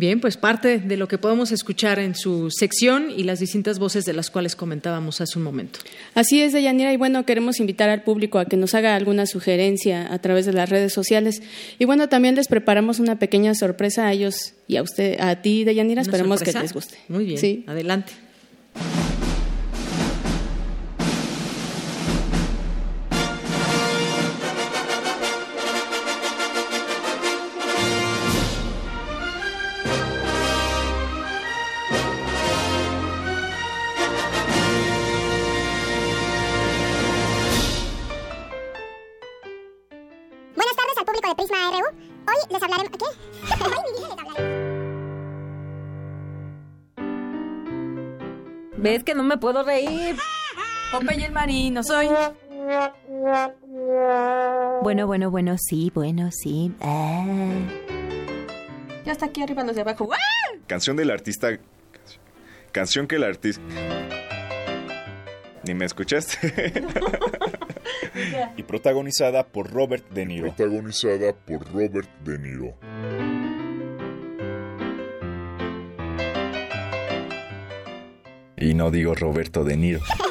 Bien, pues parte de lo que podemos escuchar en su sección y las distintas voces de las cuales comentábamos hace un momento. Así es, Deyanira, y bueno, queremos invitar al público a que nos haga alguna sugerencia a través de las redes sociales. Y bueno, también les preparamos una pequeña sorpresa a ellos y a usted, a ti, Deyanira, esperemos que les guste. Muy bien, sí. adelante. RU. Hoy les hablaremos... ¿Qué? Hoy mi vida les hablaré. ¿Ves que no me puedo reír? Popeye el marino, soy. Bueno, bueno, bueno, sí, bueno, sí. Ah. Ya está aquí arriba los de abajo. ¡Ah! Canción del artista. Canción que el artista. Ni me escuchaste. y protagonizada por Robert De Niro. Protagonizada por Robert De Niro. Y no digo Roberto De Niro.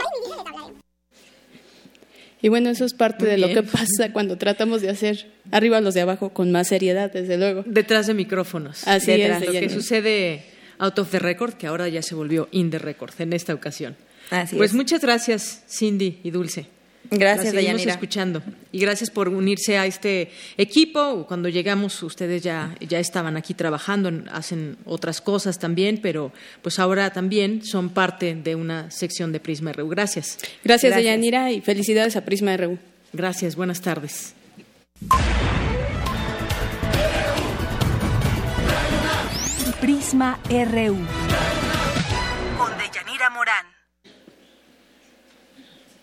Y bueno, eso es parte Muy de lo que pasa cuando tratamos de hacer arriba los de abajo con más seriedad, desde luego. Detrás de micrófonos. Así Detrás, es, Lo que sucede out of the record, que ahora ya se volvió in the record en esta ocasión. Así pues es. muchas gracias, Cindy y Dulce. Gracias, Deyanira. escuchando. Y gracias por unirse a este equipo. Cuando llegamos, ustedes ya, ya estaban aquí trabajando, hacen otras cosas también, pero pues ahora también son parte de una sección de Prisma RU. Gracias. Gracias, Deyanira, y felicidades a Prisma RU. Gracias, buenas tardes. Prisma RU. Con Deyanira Morán.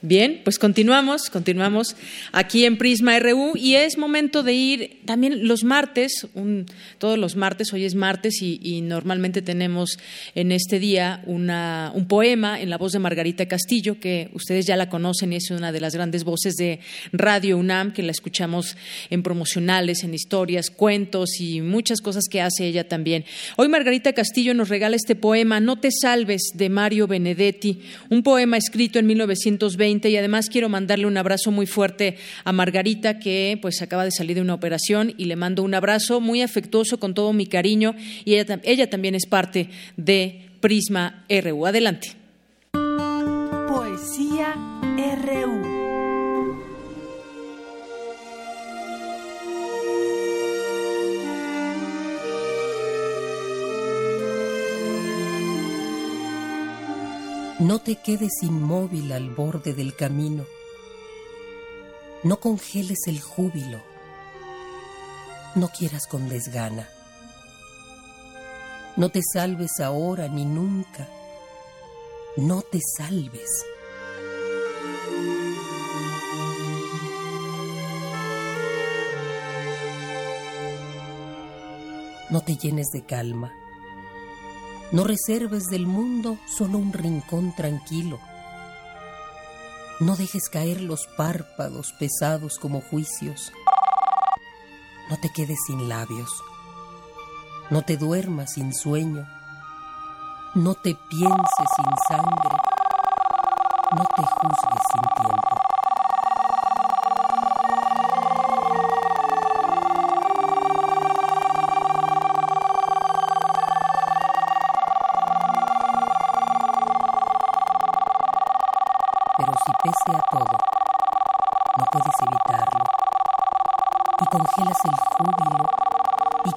Bien, pues continuamos, continuamos aquí en Prisma RU y es momento de ir también los martes, un- todos los martes, hoy es martes y, normalmente tenemos en este día una, un poema en la voz de Margarita Castillo, que ustedes ya la conocen y es una de las grandes voces de Radio UNAM, que la escuchamos en promocionales, en historias, cuentos y muchas cosas que hace ella también. Hoy Margarita Castillo nos regala este poema, No te salves, de Mario Benedetti, un poema escrito en 1920 y además quiero mandarle un abrazo muy fuerte a Margarita que pues acaba de salir de una operación y le mando un abrazo muy afectuoso con todo mi cariño y ella, ella también es parte de Prisma RU. Adelante. Poesía RU. No te quedes inmóvil al borde del camino. No congeles el júbilo. No quieras con desgana. No te salves ahora ni nunca. No te salves. No te llenes de calma. No reserves del mundo solo un rincón tranquilo. No dejes caer los párpados pesados como juicios. No te quedes sin labios. No te duermas sin sueño. No te pienses sin sangre. No te juzgues sin tiempo. Pero si pese a todo, no puedes evitarlo y congelas el júbilo y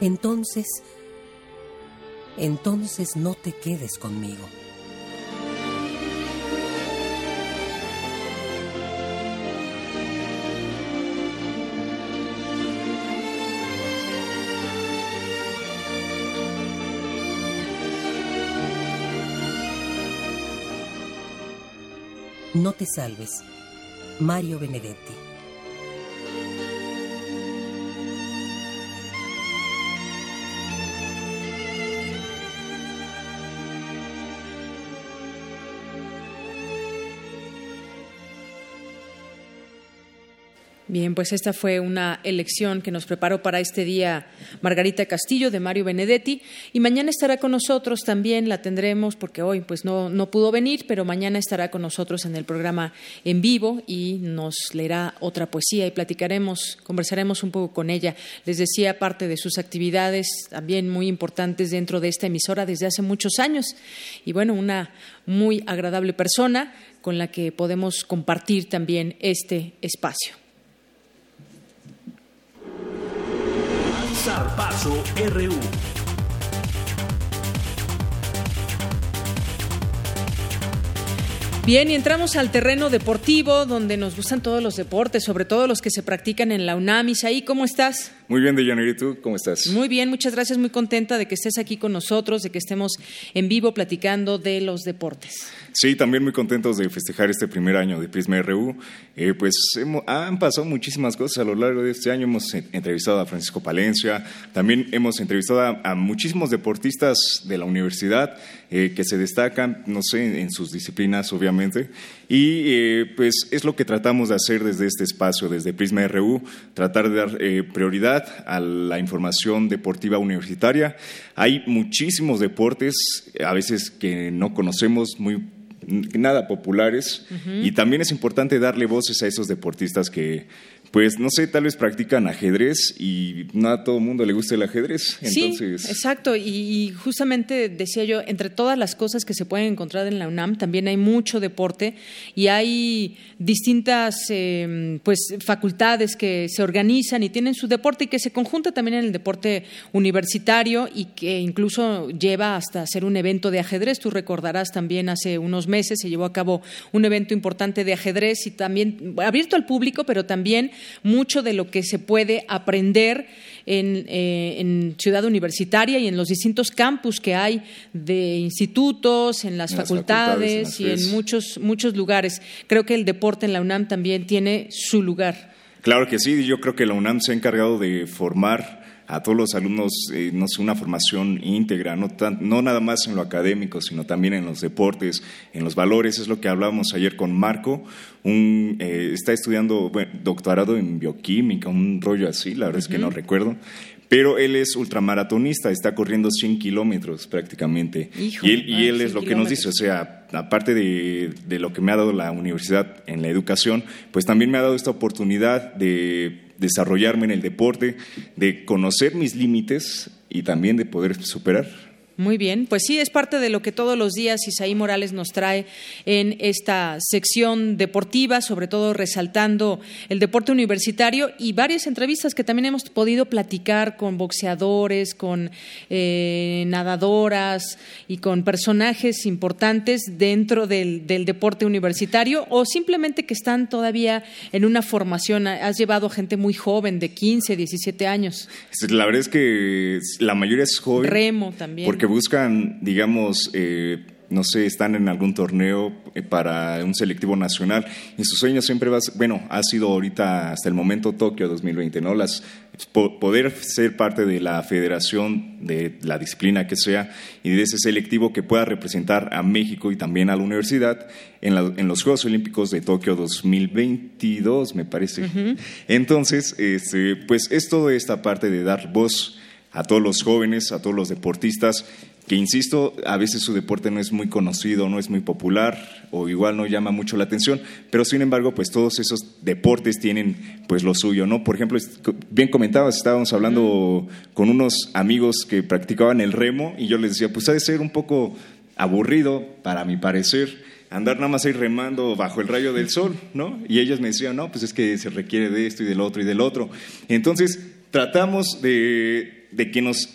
entonces, entonces no te quedes conmigo. No te salves. Mario Benedetti. Bien, pues esta fue una elección que nos preparó para este día Margarita Castillo de Mario Benedetti y mañana estará con nosotros también, la tendremos porque hoy pues no, no pudo venir, pero mañana estará con nosotros en el programa en vivo y nos leerá otra poesía y platicaremos, conversaremos un poco con ella. Les decía parte de sus actividades también muy importantes dentro de esta emisora desde hace muchos años y bueno, una muy agradable persona con la que podemos compartir también este espacio. RU. Bien, y entramos al terreno deportivo, donde nos gustan todos los deportes, sobre todo los que se practican en la UNAM. Isaí, ¿cómo estás? Muy bien, Deyanira, ¿y tú cómo estás? Muy bien, muchas gracias, muy contenta de que estés aquí con nosotros, de que estemos en vivo platicando de los deportes. Sí, también muy contentos de festejar este primer año de Prisma RU. Eh, pues hemos, han pasado muchísimas cosas a lo largo de este año. Hemos entrevistado a Francisco Palencia, también hemos entrevistado a, a muchísimos deportistas de la universidad eh, que se destacan, no sé, en sus disciplinas, obviamente. Y eh, pues es lo que tratamos de hacer desde este espacio, desde Prisma RU, tratar de dar eh, prioridad a la información deportiva universitaria. Hay muchísimos deportes, a veces que no conocemos, muy nada populares, y también es importante darle voces a esos deportistas que pues no sé, tal vez practican ajedrez y no a todo el mundo le gusta el ajedrez. Entonces... Sí, exacto. Y, justamente decía yo, entre todas las cosas que se pueden encontrar en la UNAM, también hay mucho deporte y hay distintas eh, pues facultades que se organizan y tienen su deporte y que se conjunta también en el deporte universitario y que incluso lleva hasta hacer un evento de ajedrez. Tú recordarás también hace unos meses se llevó a cabo un evento importante de ajedrez y también abierto al público, pero también mucho de lo que se puede aprender en, eh, en, Ciudad Universitaria y en los distintos campus que hay de institutos, en las, facultades, y en muchos, muchos lugares. Creo que el deporte en la UNAM también tiene su lugar. Claro que sí, yo creo que la UNAM se ha encargado de formar a todos los alumnos eh, no una formación íntegra, no, no nada más en lo académico, sino también en los deportes, en los valores. Es lo que hablábamos ayer con Marco. Un, eh, está estudiando doctorado en bioquímica, un rollo así, la verdad es que no recuerdo. Pero él es ultramaratonista, está corriendo 100 kilómetros prácticamente. y él, y él es lo que nos dice, o sea, aparte de, de lo que me ha dado la universidad en la educación, pues también me ha dado esta oportunidad de desarrollarme en el deporte, de conocer mis límites y también de poder superar. Muy bien, pues sí, es parte de lo que todos los días Isaí Morales nos trae en esta sección deportiva, sobre todo resaltando el deporte universitario y varias entrevistas que también hemos podido platicar con boxeadores, con eh, nadadoras y con personajes importantes dentro del, del deporte universitario o simplemente que están todavía en una formación. Has llevado gente muy joven, de 15, 17 años. La verdad es que la mayoría es joven. Remo también. Porque buscan, digamos, eh, no sé, están en algún torneo eh, para un selectivo nacional y su sueño siempre va, bueno, ha sido ahorita hasta el momento Tokio 2020, ¿no? Las poder ser parte de la federación de la disciplina que sea y de ese selectivo que pueda representar a México y también a la universidad en, en los Juegos Olímpicos de Tokio 2022, me parece. Entonces, este, pues es toda esta parte de dar voz a todos los jóvenes, a todos los deportistas, que insisto, a veces su deporte no es muy conocido, no es muy popular o igual no llama mucho la atención, pero sin embargo, pues todos esos deportes tienen pues lo suyo, ¿no? Por ejemplo, bien comentabas, estábamos hablando con unos amigos que practicaban el remo y yo les decía, pues ha de ser un poco aburrido, para mi parecer, andar nada más ahí remando bajo el rayo del sol, ¿no? Y ellos me decían, no, pues es que se requiere de esto y del otro y del otro. Entonces, tratamos de de que nos,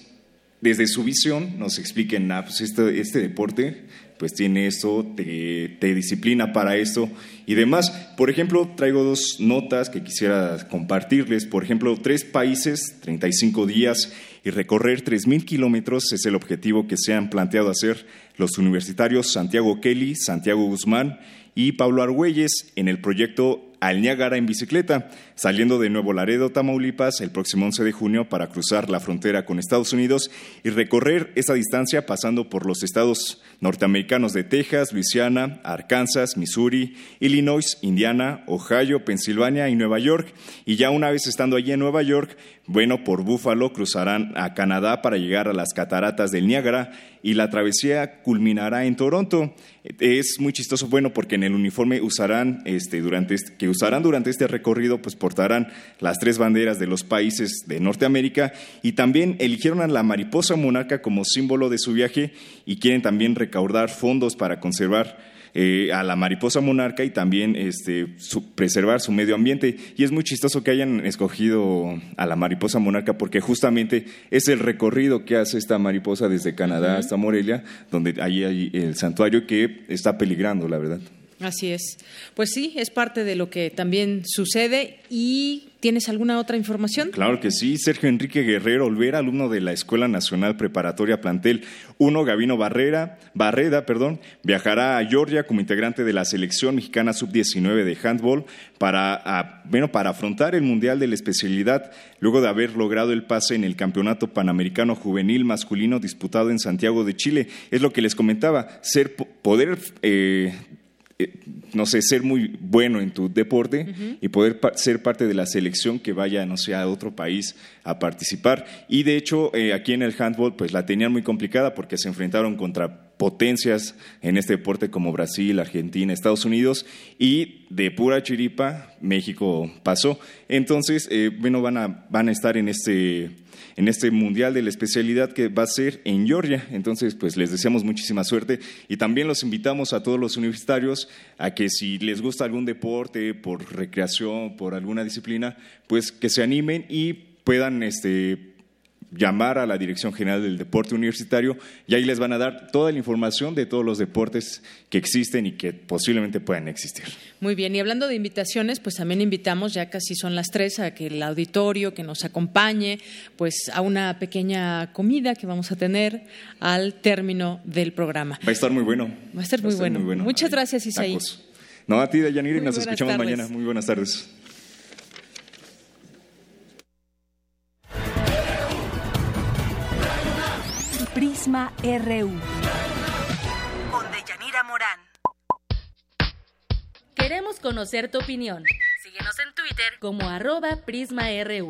desde su visión, nos expliquen, ah, pues este, este deporte pues tiene esto, te, te, disciplina para esto y demás. Por ejemplo, traigo dos notas que quisiera compartirles. Por ejemplo, tres países, 35 días y recorrer 3.000 kilómetros es el objetivo que se han planteado hacer los universitarios Santiago Kelly, Santiago Guzmán y Pablo Argüelles en el proyecto al Niágara en bicicleta, saliendo de Nuevo Laredo, Tamaulipas, el próximo 11 de junio para cruzar la frontera con Estados Unidos y recorrer esa distancia pasando por los estados norteamericanos de Texas, Luisiana, Arkansas, Missouri, Illinois, Indiana, Ohio, Pensilvania y Nueva York. Y ya una vez estando allí en Nueva York, bueno, por Búfalo cruzarán a Canadá para llegar a las cataratas del Niágara y la travesía culminará en Toronto. Es muy chistoso, bueno, porque en el uniforme usarán, este, durante este, que usarán durante este recorrido, pues portarán las tres banderas de los países de Norteamérica y también eligieron a la mariposa monarca como símbolo de su viaje y quieren también recaudar fondos para conservar eh, a la mariposa monarca y también este, preservar su medio ambiente. Y es muy chistoso que hayan escogido a la mariposa monarca porque justamente es el recorrido que hace esta mariposa desde Canadá hasta Morelia, donde ahí hay el santuario que está peligrando, la verdad. Así es. Pues sí, es parte de lo que también sucede y ¿Tienes alguna otra información? Claro que sí. Sergio Enrique Guerrero Olvera, alumno de la Escuela Nacional Preparatoria Plantel 1, Gavino Barrera, Barreda, perdón, viajará a Georgia como integrante de la selección mexicana sub-19 de handball para, bueno, para afrontar el Mundial de la especialidad luego de haber logrado el pase en el Campeonato Panamericano Juvenil Masculino disputado en Santiago de Chile. Es lo que les comentaba, ser, poder eh, eh, no sé, ser muy bueno en tu deporte y poder ser parte de la selección que vaya, no sé, a otro país a participar. Y de hecho, eh, aquí en el handball, pues la tenían muy complicada porque se enfrentaron contra potencias en este deporte como Brasil, Argentina, Estados Unidos y de pura chiripa México pasó. Entonces, eh, bueno, van a, van a estar en este en este Mundial de la especialidad que va a ser en Georgia. Entonces, pues les deseamos muchísima suerte y también los invitamos a todos los universitarios a que si les gusta algún deporte, por recreación, por alguna disciplina, pues que se animen y puedan este, llamar a la Dirección General del Deporte Universitario y ahí les van a dar toda la información de todos los deportes que existen y que posiblemente puedan existir. Muy bien, y hablando de invitaciones, pues también invitamos, ya casi son las tres, a que el auditorio que nos acompañe, pues a una pequeña comida que vamos a tener al término del programa. Va a estar muy bueno. Va a estar, muy, bueno. Muchas gracias, Isaí. No, a ti, Dayaniri, nos escuchamos mañana. Muy buenas tardes. Prisma RU. Con Deyanira Morán. Queremos conocer tu opinión. Síguenos en Twitter como arroba PrismaRU.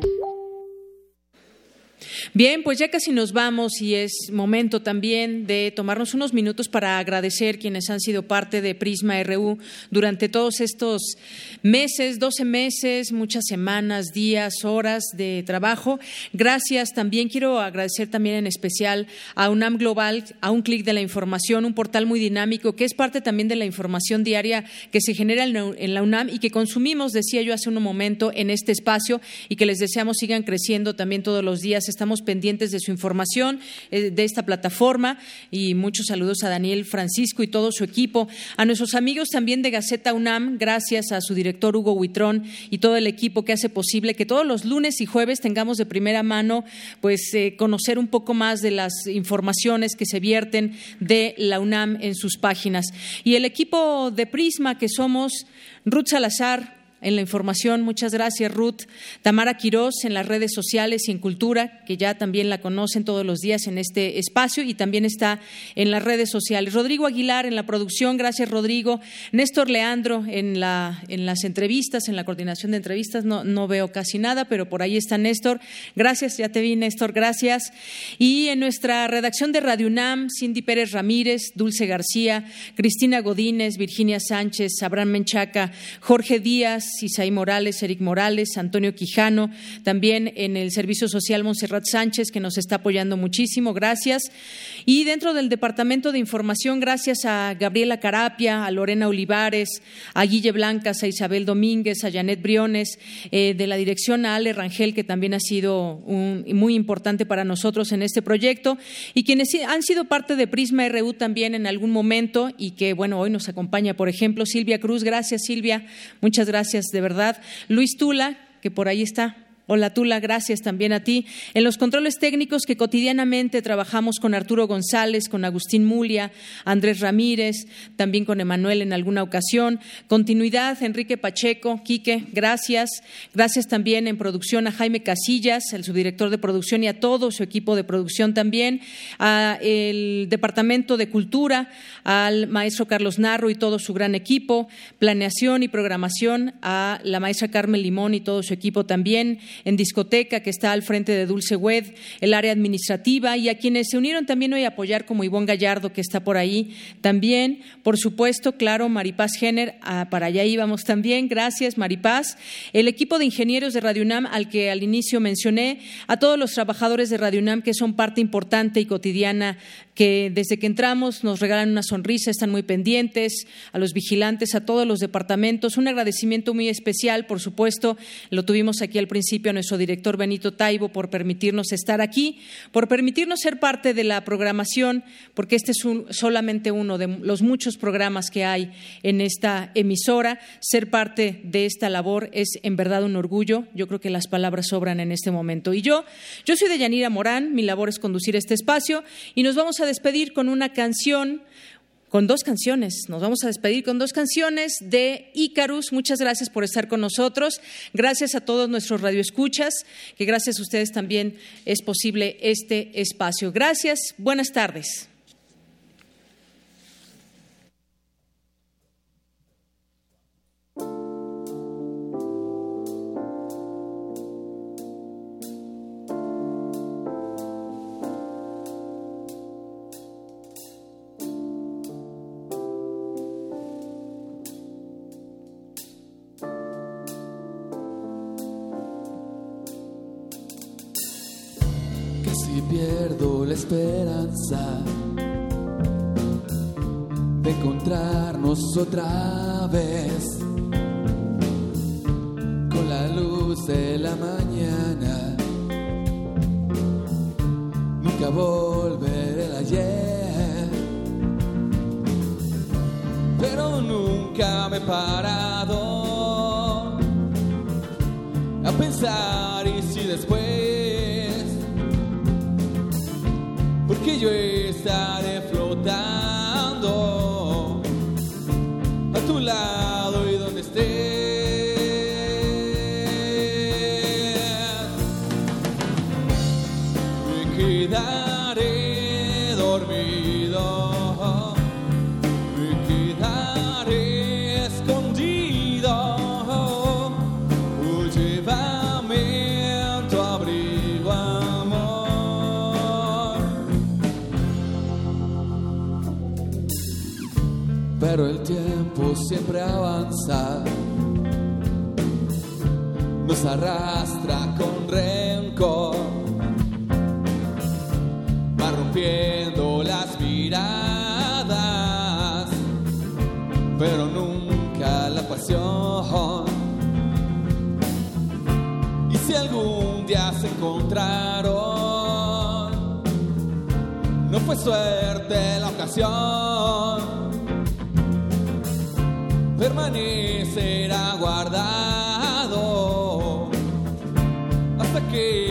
Bien, pues ya casi nos vamos y es momento también de tomarnos unos minutos para agradecer quienes han sido parte de Prisma RU durante todos estos meses, 12 meses, muchas semanas, días, horas de trabajo. Gracias también, quiero agradecer también en especial a UNAM Global, a un clic de la información, un portal muy dinámico que es parte también de la información diaria que se genera en la UNAM y que consumimos, decía yo hace un momento, en este espacio y que les deseamos sigan creciendo también todos los días. Estamos pendientes de su información, eh, de esta plataforma y muchos saludos a Daniel Francisco y todo su equipo. A nuestros amigos también de Gaceta UNAM, gracias a su director Hugo Huitrón y todo el equipo que hace posible que todos los lunes y jueves tengamos de primera mano pues eh, conocer un poco más de las informaciones que se vierten de la UNAM en sus páginas. Y el equipo de Prisma que somos Ruth Salazar, en la información. Muchas gracias, Ruth. Tamara Quirós en las redes sociales y en Cultura, que ya también la conocen todos los días en este espacio y también está en las redes sociales. Rodrigo Aguilar en la producción, gracias, Rodrigo. Néstor Leandro en, la, en las entrevistas, en la coordinación de entrevistas. No, no veo casi nada, pero por ahí está Néstor. Gracias, ya te vi, Néstor, gracias. Y en nuestra redacción de Radio UNAM, Cindy Pérez Ramírez, Dulce García, Cristina Godínez, Virginia Sánchez, Abraham Menchaca, Jorge Díaz, Isaí Morales, Eric Morales, Antonio Quijano, también en el Servicio Social Monserrat Sánchez, que nos está apoyando muchísimo, gracias. Y dentro del Departamento de Información, gracias a Gabriela Carapia, a Lorena Olivares, a Guille Blancas, a Isabel Domínguez, a Janet Briones, eh, de la dirección a Ale Rangel, que también ha sido muy importante para nosotros en este proyecto, y quienes han sido parte de Prisma RU también en algún momento y que, bueno, hoy nos acompaña, por ejemplo, Silvia Cruz. Gracias, Silvia. Muchas gracias de verdad. Luis Tula, que por ahí está, Hola Tula, gracias también a ti. En los controles técnicos que cotidianamente trabajamos con Arturo González, con Agustín Mulia, Andrés Ramírez, también con Emanuel en alguna ocasión. Continuidad, Enrique Pacheco, Quique, gracias. Gracias también en producción a Jaime Casillas, el subdirector de producción y a todo su equipo de producción también, al Departamento de Cultura, al maestro Carlos Narro y todo su gran equipo, planeación y programación a la maestra Carmen Limón y todo su equipo también en discoteca que está al frente de Dulce Wed, el área administrativa y a quienes se unieron también hoy a apoyar como Ivonne Gallardo que está por ahí también, por supuesto, claro, Maripaz Jenner, ah, para allá íbamos también, gracias Maripaz, el equipo de ingenieros de Radio UNAM al que al inicio mencioné, a todos los trabajadores de Radio UNAM que son parte importante y cotidiana que desde que entramos nos regalan una sonrisa, están muy pendientes, a los vigilantes, a todos los departamentos. Un agradecimiento muy especial, por supuesto, lo tuvimos aquí al principio a nuestro director Benito Taibo por permitirnos estar aquí, por permitirnos ser parte de la programación, porque este es solamente uno de los muchos programas que hay en esta emisora. Ser parte de esta labor es en verdad un orgullo. Yo creo que las palabras sobran en este momento. Y yo, yo soy de Yanira Morán, mi labor es conducir este espacio y nos vamos a despedir con una canción, con dos canciones. Nos vamos a despedir con dos canciones de Icarus. Muchas gracias por estar con nosotros. Gracias a todos nuestros radioescuchas, que gracias a ustedes también es posible este espacio. Gracias. Buenas tardes. Esperanza de encontrarnos otra vez con la luz de la mañana. Nunca volveré ayer, pero nunca me he parado a pensar Nos arrastra con rencor, va rompiendo las miradas, pero nunca la pasión. Y si algún día se encontraron, no fue suerte la ocasión permanecerá guardado hasta que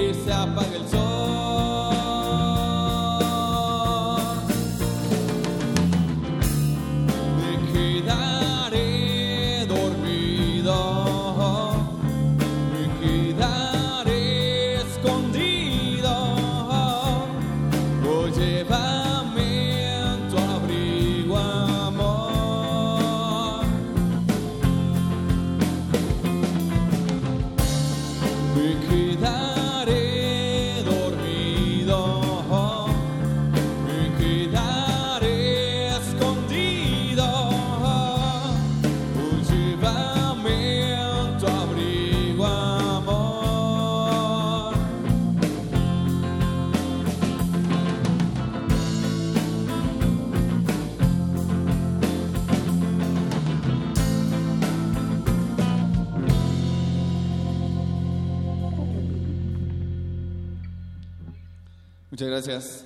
gracias.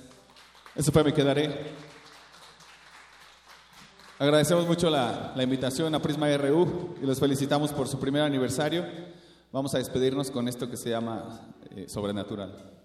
Eso fue Me Quedaré. Agradecemos mucho la, la invitación a Prisma RU y los felicitamos por su primer aniversario. Vamos a despedirnos con esto que se llama eh, Sobrenatural.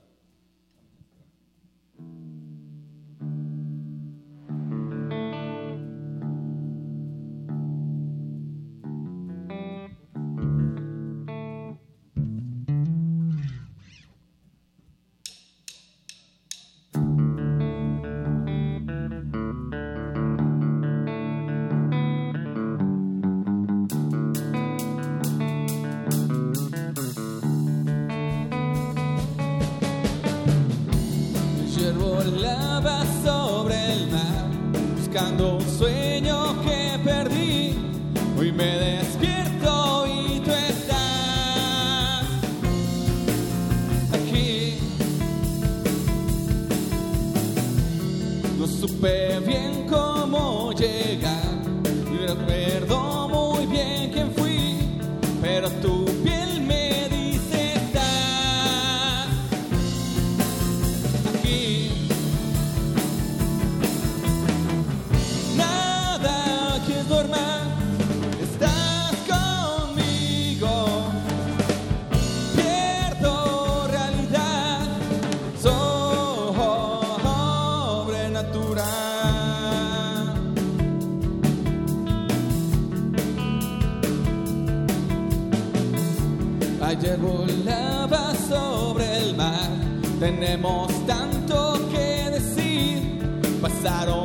Lava sobre el mar, buscando un tenemos tanto que decir, pasaron